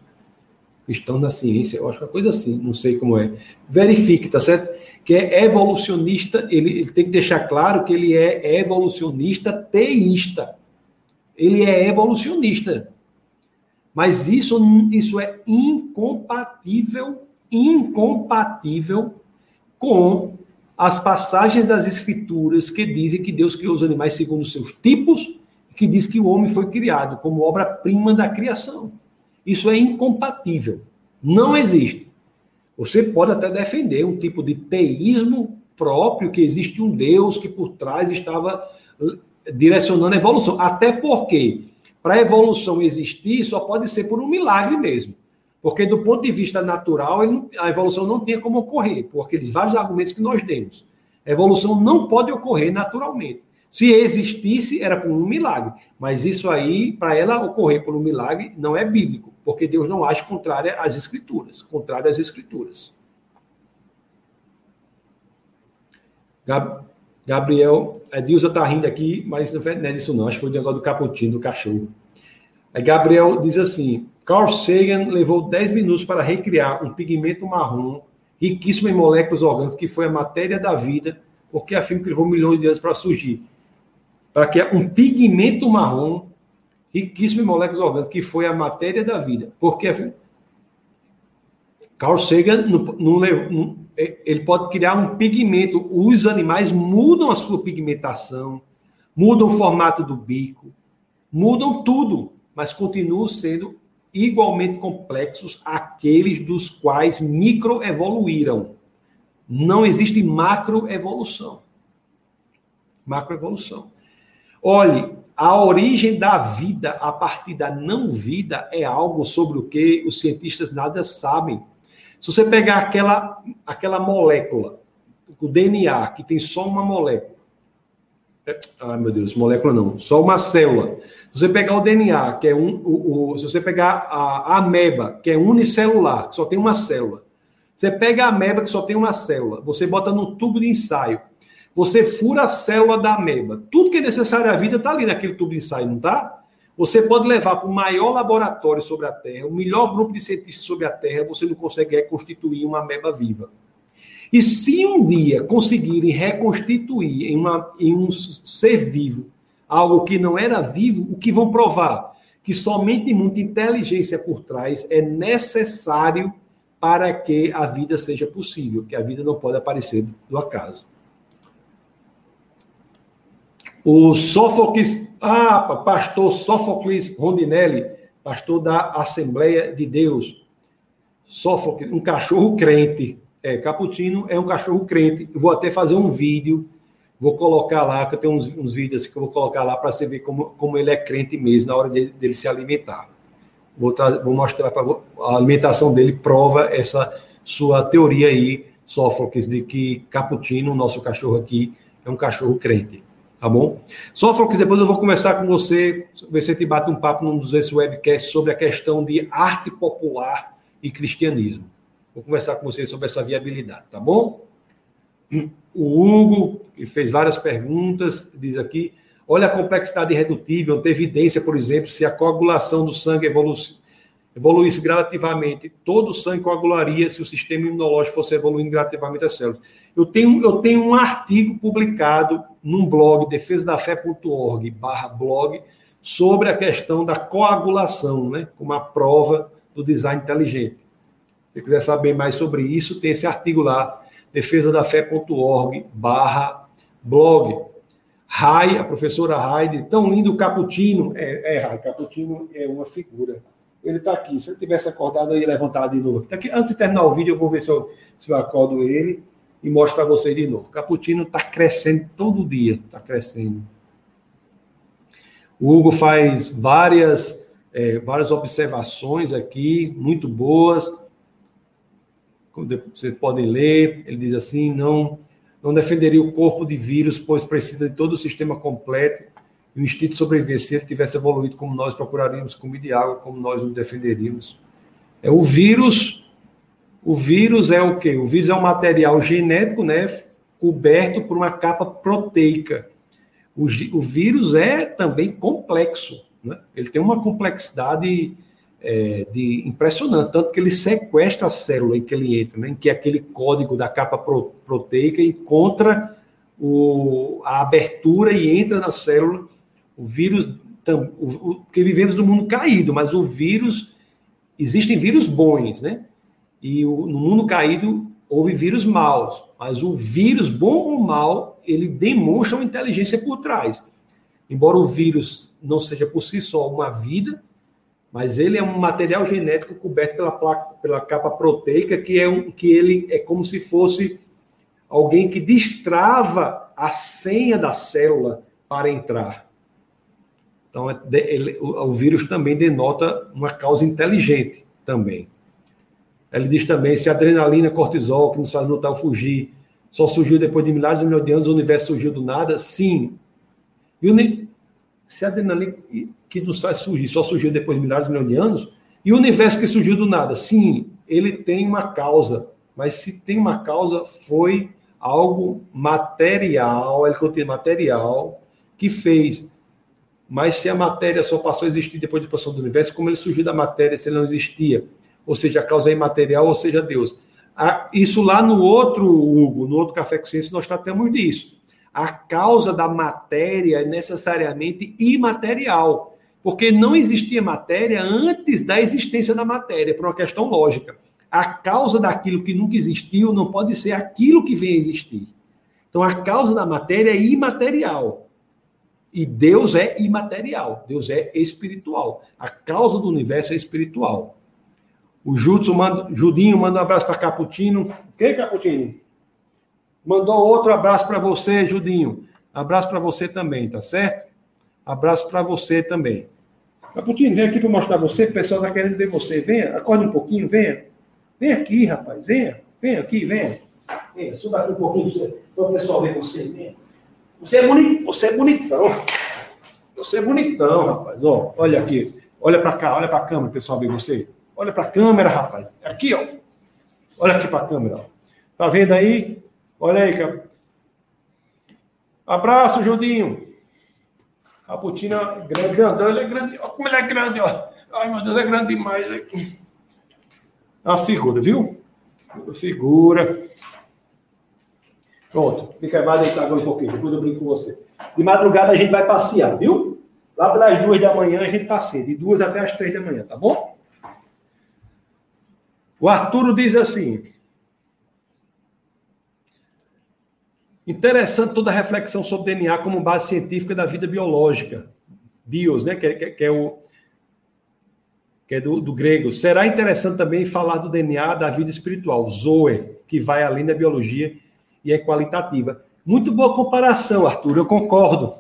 cristão na ciência, eu acho uma coisa assim, não sei como é. Verifique, tá certo? Que é evolucionista, ele, ele tem que deixar claro que ele é evolucionista teísta. Ele é evolucionista. Mas isso, isso é incompatível, incompatível com as passagens das escrituras que dizem que Deus criou os animais segundo os seus tipos, que diz que o homem foi criado como obra-prima da criação. Isso é incompatível. Não existe. Você pode até defender um tipo de teísmo próprio, que existe um Deus que por trás estava direcionando a evolução. Até porque, para a evolução existir, só pode ser por um milagre mesmo. Porque, do ponto de vista natural, a evolução não tinha como ocorrer, por aqueles vários argumentos que nós demos. A evolução não pode ocorrer naturalmente. Se existisse, era por um milagre. Mas isso aí, para ela ocorrer por um milagre, não é bíblico, porque Deus não age contrária às Escrituras contrária às Escrituras. Gabriel, a Dilza está rindo aqui, mas não é disso não, acho que foi o negócio do caputinho, do cachorro. Gabriel diz assim: Carl Sagan levou 10 minutos para recriar um pigmento marrom riquíssimo em moléculas orgânicas, que foi a matéria da vida, porque afirma que levou milhões de anos para surgir. Para que um pigmento marrom riquíssimo em moléculas orgânicas, que foi a matéria da vida. Porque Carl Sagan não, não, não, ele pode criar um pigmento. Os animais mudam a sua pigmentação, mudam o formato do bico, mudam tudo, mas continuam sendo igualmente complexos aqueles dos quais microevoluíram. Não existe macroevolução. Macroevolução. Olhe, a origem da vida a partir da não vida é algo sobre o que os cientistas nada sabem. Se você pegar aquela, aquela molécula, o DNA, que tem só uma molécula. Ai, meu Deus, molécula não, só uma célula. Você pegar o DNA, que é um. O, o, se você pegar a, a ameba, que é unicelular, que só tem uma célula. Você pega a ameba, que só tem uma célula, você bota no tubo de ensaio. Você fura a célula da ameba. Tudo que é necessário à vida está ali naquele tubo de ensaio, não está? Você pode levar para o maior laboratório sobre a Terra, o melhor grupo de cientistas sobre a Terra, você não consegue reconstituir uma ameba viva. E se um dia conseguirem reconstituir em, uma, em um ser vivo algo que não era vivo, o que vão provar? Que somente muita inteligência por trás é necessário para que a vida seja possível, que a vida não pode aparecer do acaso. O Sófocles ah, pastor Sófocles Rondinelli, pastor da Assembleia de Deus. Sófocles, um cachorro crente. É, Caputino é um cachorro crente. Vou até fazer um vídeo, vou colocar lá, que eu tenho uns, uns vídeos que eu vou colocar lá para você ver como, como ele é crente mesmo na hora dele, se alimentar. Vou, vou mostrar para a alimentação dele prova essa sua teoria aí, Sófocles, de que Caputino, nosso cachorro aqui, é um cachorro crente. Tá bom? Só que depois eu vou conversar com você, ver se gente bate um papo num dos webcasts sobre a questão de arte popular e cristianismo. Vou conversar com você sobre essa viabilidade, tá bom? O Hugo, que fez várias perguntas, diz aqui: olha a complexidade irredutível, tem evidência, por exemplo, se a coagulação do sangue evoluciona evoluísse gradativamente, todo o sangue coagularia se o sistema imunológico fosse evoluindo gradativamente as células. Eu tenho, eu tenho um artigo publicado num blog, defesadafé.org barra blog, sobre a questão da coagulação, né, como a prova do design inteligente. Se você quiser saber mais sobre isso, tem esse artigo lá, defesadafé.org barra blog. Rai, a professora Rai, de tão lindo o Caputino. É, é Rai, Caputino é uma figura ele está aqui. Se ele tivesse acordado, eu ia levantar de novo. Tá aqui. Antes de terminar o vídeo, eu vou ver se eu, se eu acordo ele e mostro para vocês de novo. Caputino está crescendo todo dia, está crescendo. O Hugo faz várias, é, várias observações aqui, muito boas. Vocês podem ler, ele diz assim: não, não defenderia o corpo de vírus, pois precisa de todo o sistema completo e o instinto de sobreviver, tivesse evoluído como nós, procuraríamos comida e água, como nós nos defenderíamos. É o vírus. O vírus é o quê? O vírus é um material genético, né, coberto por uma capa proteica. O, o vírus é também complexo, né? Ele tem uma complexidade é, de impressionante, tanto que ele sequestra a célula em que ele entra, né, em que aquele código da capa pro, proteica encontra o, a abertura e entra na célula o vírus, porque vivemos num mundo caído, mas o vírus, existem vírus bons, né? E o, no mundo caído houve vírus maus, mas o vírus, bom ou mal, ele demonstra uma inteligência por trás. Embora o vírus não seja por si só uma vida, mas ele é um material genético coberto pela, placa, pela capa proteica, que é um, que ele é como se fosse alguém que destrava a senha da célula para entrar. Então, é ele, o, o vírus também denota uma causa inteligente também. Ele diz também, se a adrenalina, cortisol, que nos faz lutar ou fugir, só surgiu depois de milhares de milhões de anos, o universo surgiu do nada, sim. E o, se a adrenalina que nos faz surgir só surgiu depois de milhares de milhões de anos, e o universo que surgiu do nada, sim, ele tem uma causa, mas se tem uma causa, foi algo material, ele contém material que fez. Mas se a matéria só passou a existir depois da expansão do universo, como ele surgiu da matéria se ele não existia? Ou seja, a causa é imaterial, ou seja, Deus. Isso lá no outro, Hugo, no outro Café com Ciência, nós tratamos disso. A causa da matéria é necessariamente imaterial, porque não existia matéria antes da existência da matéria, por uma questão lógica. A causa daquilo que nunca existiu não pode ser aquilo que vem a existir. Então, a causa da matéria é imaterial. E Deus é imaterial, Deus é espiritual. A causa do universo é espiritual. O manda, Judinho manda um abraço para Caputino. Quem, Caputino? Mandou outro abraço para você, Judinho. Abraço para você também, tá certo? Abraço para você também. Caputino, vem aqui para mostrar você, o pessoal está querendo ver você. Venha, acorde um pouquinho, venha. Vem aqui, rapaz, venha. Venha aqui, venha. Venha, suba aqui um pouquinho para o pessoal ver você. Venha. Você é, bonito, você é bonitão. Você é bonitão, rapaz. Ó, olha aqui. Olha para cá, olha para a câmera, o pessoal ver você. Olha para a câmera, rapaz. Aqui, ó. Olha aqui para a câmera. Ó. Tá vendo aí? Olha aí, cara. Abraço, Judinho. A putina grande, grandão, ele é grande. Olha como ele é grande, ó. Ai, meu Deus, é grande demais aqui. É uma figura, viu? Figura. Pronto. Fica mais deitado agora um pouquinho, depois eu brinco com você. De madrugada a gente vai passear, viu? Lá pelas duas da manhã a gente passeia, de duas até as três da manhã, tá bom? O Arturo diz assim: Interessante toda a reflexão sobre DNA como base científica da vida biológica. Bios, né? Que, que, que é o que é do, do, grego. Será interessante também falar do DNA da vida espiritual, Zoe, que vai além da biologia e é qualitativa. Muito boa comparação, Arthur, eu concordo.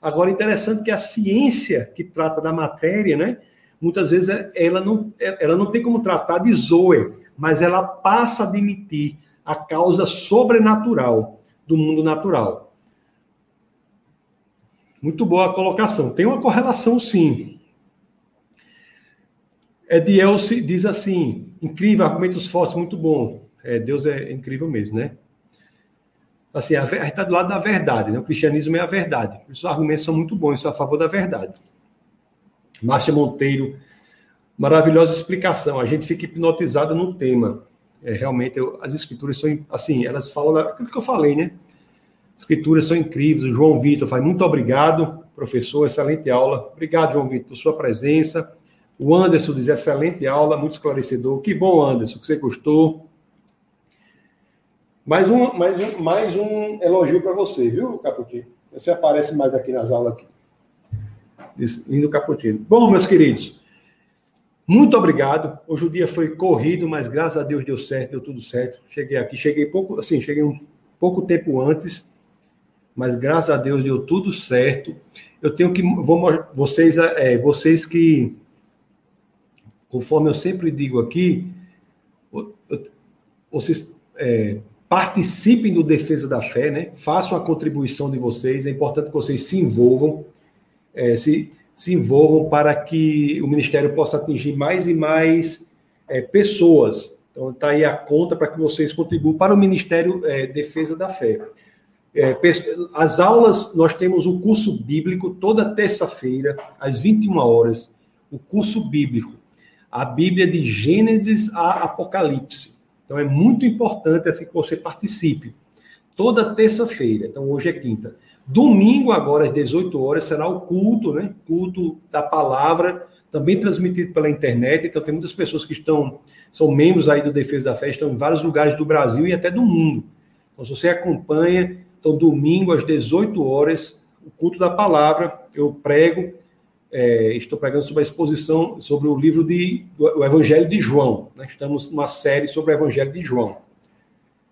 Agora, interessante que a ciência que trata da matéria, né? Muitas vezes ela não, ela não tem como tratar de Zoe, mas ela passa a admitir a causa sobrenatural do mundo natural. Muito boa a colocação. Tem uma correlação, sim. Edielce diz assim: incrível, argumentos fortes, muito bom. É, Deus é incrível mesmo, né? Assim, a, gente está do lado da verdade, né? O cristianismo é a verdade. Os argumentos são muito bons, são a favor da verdade. Márcia Monteiro, maravilhosa explicação. A gente fica hipnotizado no tema. É, realmente, eu, as escrituras são, assim, elas falam aquilo que eu falei, né? As escrituras são incríveis. O João Vitor faz muito obrigado, professor, excelente aula. Obrigado, João Vitor, por sua presença. O Anderson diz excelente aula, muito esclarecedor. Que bom, Anderson, que você gostou. Mais um, mais um, mais um elogio para você, viu, Caputinho? Você aparece mais aqui nas aulas aqui. Lindo Caputinho. Bom, meus queridos, muito obrigado. Hoje o dia foi corrido, mas graças a Deus deu certo, deu tudo certo. Cheguei aqui, cheguei pouco, assim, cheguei um pouco tempo antes, mas graças a Deus deu tudo certo. Eu tenho que vou vocês é, vocês que conforme eu sempre digo aqui, vocês é, participem do defesa da fé, né? Façam a contribuição de vocês. É importante que vocês se envolvam, é, se se envolvam para que o Ministério possa atingir mais e mais é, pessoas. Então, está aí a conta para que vocês contribuam para o Ministério é, Defesa da Fé. É, as aulas, nós temos o curso bíblico toda terça-feira, às 21 horas, o curso bíblico, a Bíblia de Gênesis a Apocalipse. Então, é muito importante assim, que você participe. Toda terça-feira, então hoje é quinta. Domingo, agora às 18 horas, será o culto, né? Culto da palavra, também transmitido pela internet. Então, tem muitas pessoas que estão, são membros aí do Defesa da Fé, estão em vários lugares do Brasil e até do mundo. Então, se você acompanha, então, domingo às 18 horas, o culto da palavra, eu prego, é, estou pregando sobre a exposição sobre o livro de o Evangelho de João. Né? Estamos numa série sobre o Evangelho de João.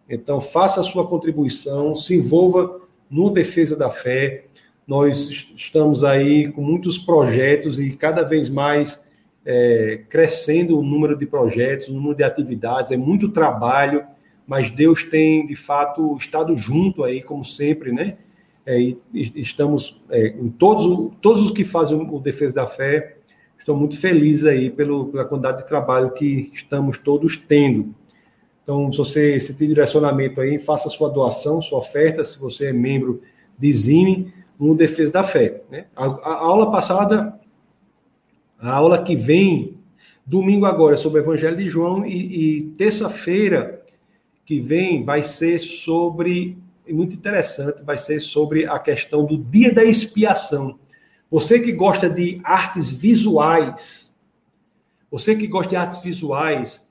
Então, faça a sua contribuição, se envolva no defesa da fé. Nós estamos aí com muitos projetos e cada vez mais é, crescendo o número de projetos, o número de atividades, é muito trabalho, mas Deus tem, de fato, estado junto aí, como sempre, né? É, e, estamos, é, todos, todos os que fazem o Defesa da Fé, estou muito feliz aí pelo, pela quantidade de trabalho que estamos todos tendo. Então, se você se tem direcionamento aí, faça sua doação, sua oferta, se você é membro de Zine, no Defesa da Fé. Né? A, a, aula passada, a aula que vem, domingo agora, é sobre o Evangelho de João, e, e terça-feira que vem vai ser sobre, muito interessante, vai ser sobre a questão do dia da expiação. Você que gosta de artes visuais, você que gosta de artes visuais,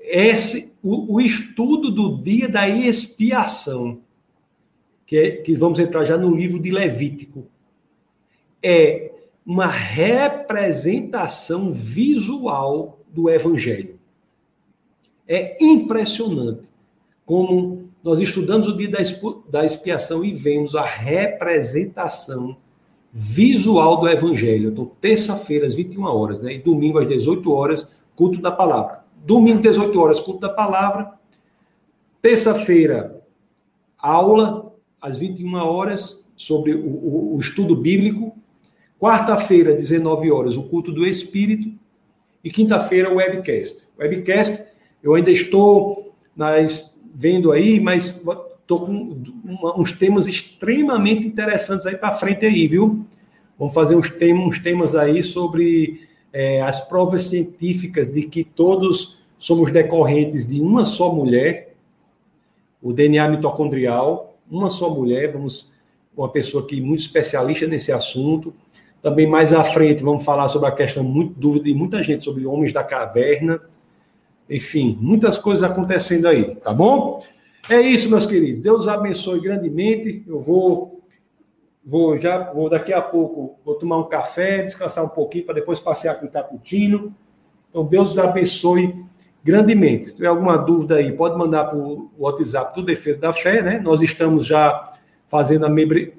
esse, o, o estudo do dia da expiação, que, é, que vamos entrar já no livro de Levítico, é uma representação visual do Evangelho. É impressionante como nós estudamos o dia da expiação e vemos a representação visual do Evangelho. Então, terça-feira, às 21 horas, né? e domingo, às 18 horas, culto da palavra. Domingo, 18 horas, culto da palavra. Terça-feira, aula, às 21 horas, sobre o, o, o estudo bíblico. Quarta-feira, 19 horas, o culto do Espírito. E quinta-feira, o webcast. Webcast, eu ainda estou nas, vendo aí, mas estou com uns temas extremamente interessantes aí para frente aí, viu? Vamos fazer uns temas, uns temas aí sobre é, as provas científicas de que todos somos decorrentes de uma só mulher, o DNA mitocondrial, uma só mulher, vamos uma pessoa que muito especialista nesse assunto. Também mais à frente vamos falar sobre a questão muito dúvida de muita gente sobre homens da caverna. Enfim, muitas coisas acontecendo aí, tá bom? É isso, meus queridos. Deus abençoe grandemente. Eu vou Vou já, vou daqui a pouco, vou tomar um café, descansar um pouquinho para depois passear com o cappuccino. Então, Deus os abençoe grandemente. Se tiver alguma dúvida aí, pode mandar para o WhatsApp do Defesa da Fé, né? Nós estamos já fazendo a membre...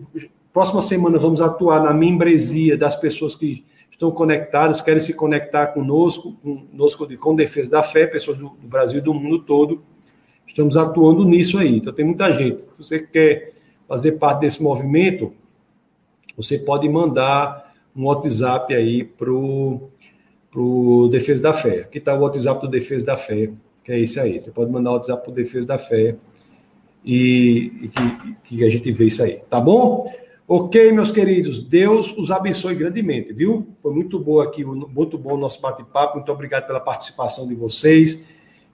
Próxima semana vamos atuar na membresia das pessoas que estão conectadas, querem se conectar conosco, conosco com Defesa da Fé, pessoas do, do Brasil e do mundo todo. Estamos atuando nisso aí. Então tem muita gente. Se você quer fazer parte desse movimento, você pode mandar um WhatsApp aí para o Defesa da Fé. Aqui está o WhatsApp do Defesa da Fé, que é isso aí. Você pode mandar o WhatsApp para o Defesa da Fé e, e que, que, a gente vê isso aí, tá bom? Ok, meus queridos, Deus os abençoe grandemente, viu? Foi muito bom aqui, muito bom o nosso bate-papo. Muito obrigado pela participação de vocês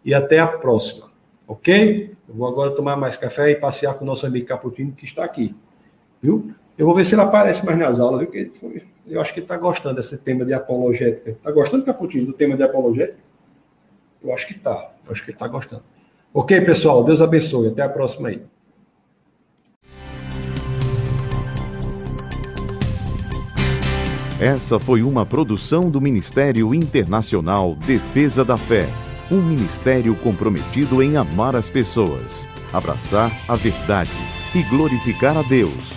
e até a próxima, ok? Eu vou agora tomar mais café e passear com o nosso amigo Caputino que está aqui, viu? Eu vou ver se ele aparece mais nas aulas, viu? Porque eu acho que ele está gostando desse tema de apologética. Está gostando, Caputinho, do tema de apologética? Eu acho que está. Eu acho que ele está gostando. Ok, pessoal. Deus abençoe. Até a próxima aí.
Essa foi uma produção do Ministério Internacional Defesa da Fé, um ministério comprometido em amar as pessoas, abraçar a verdade e glorificar a Deus.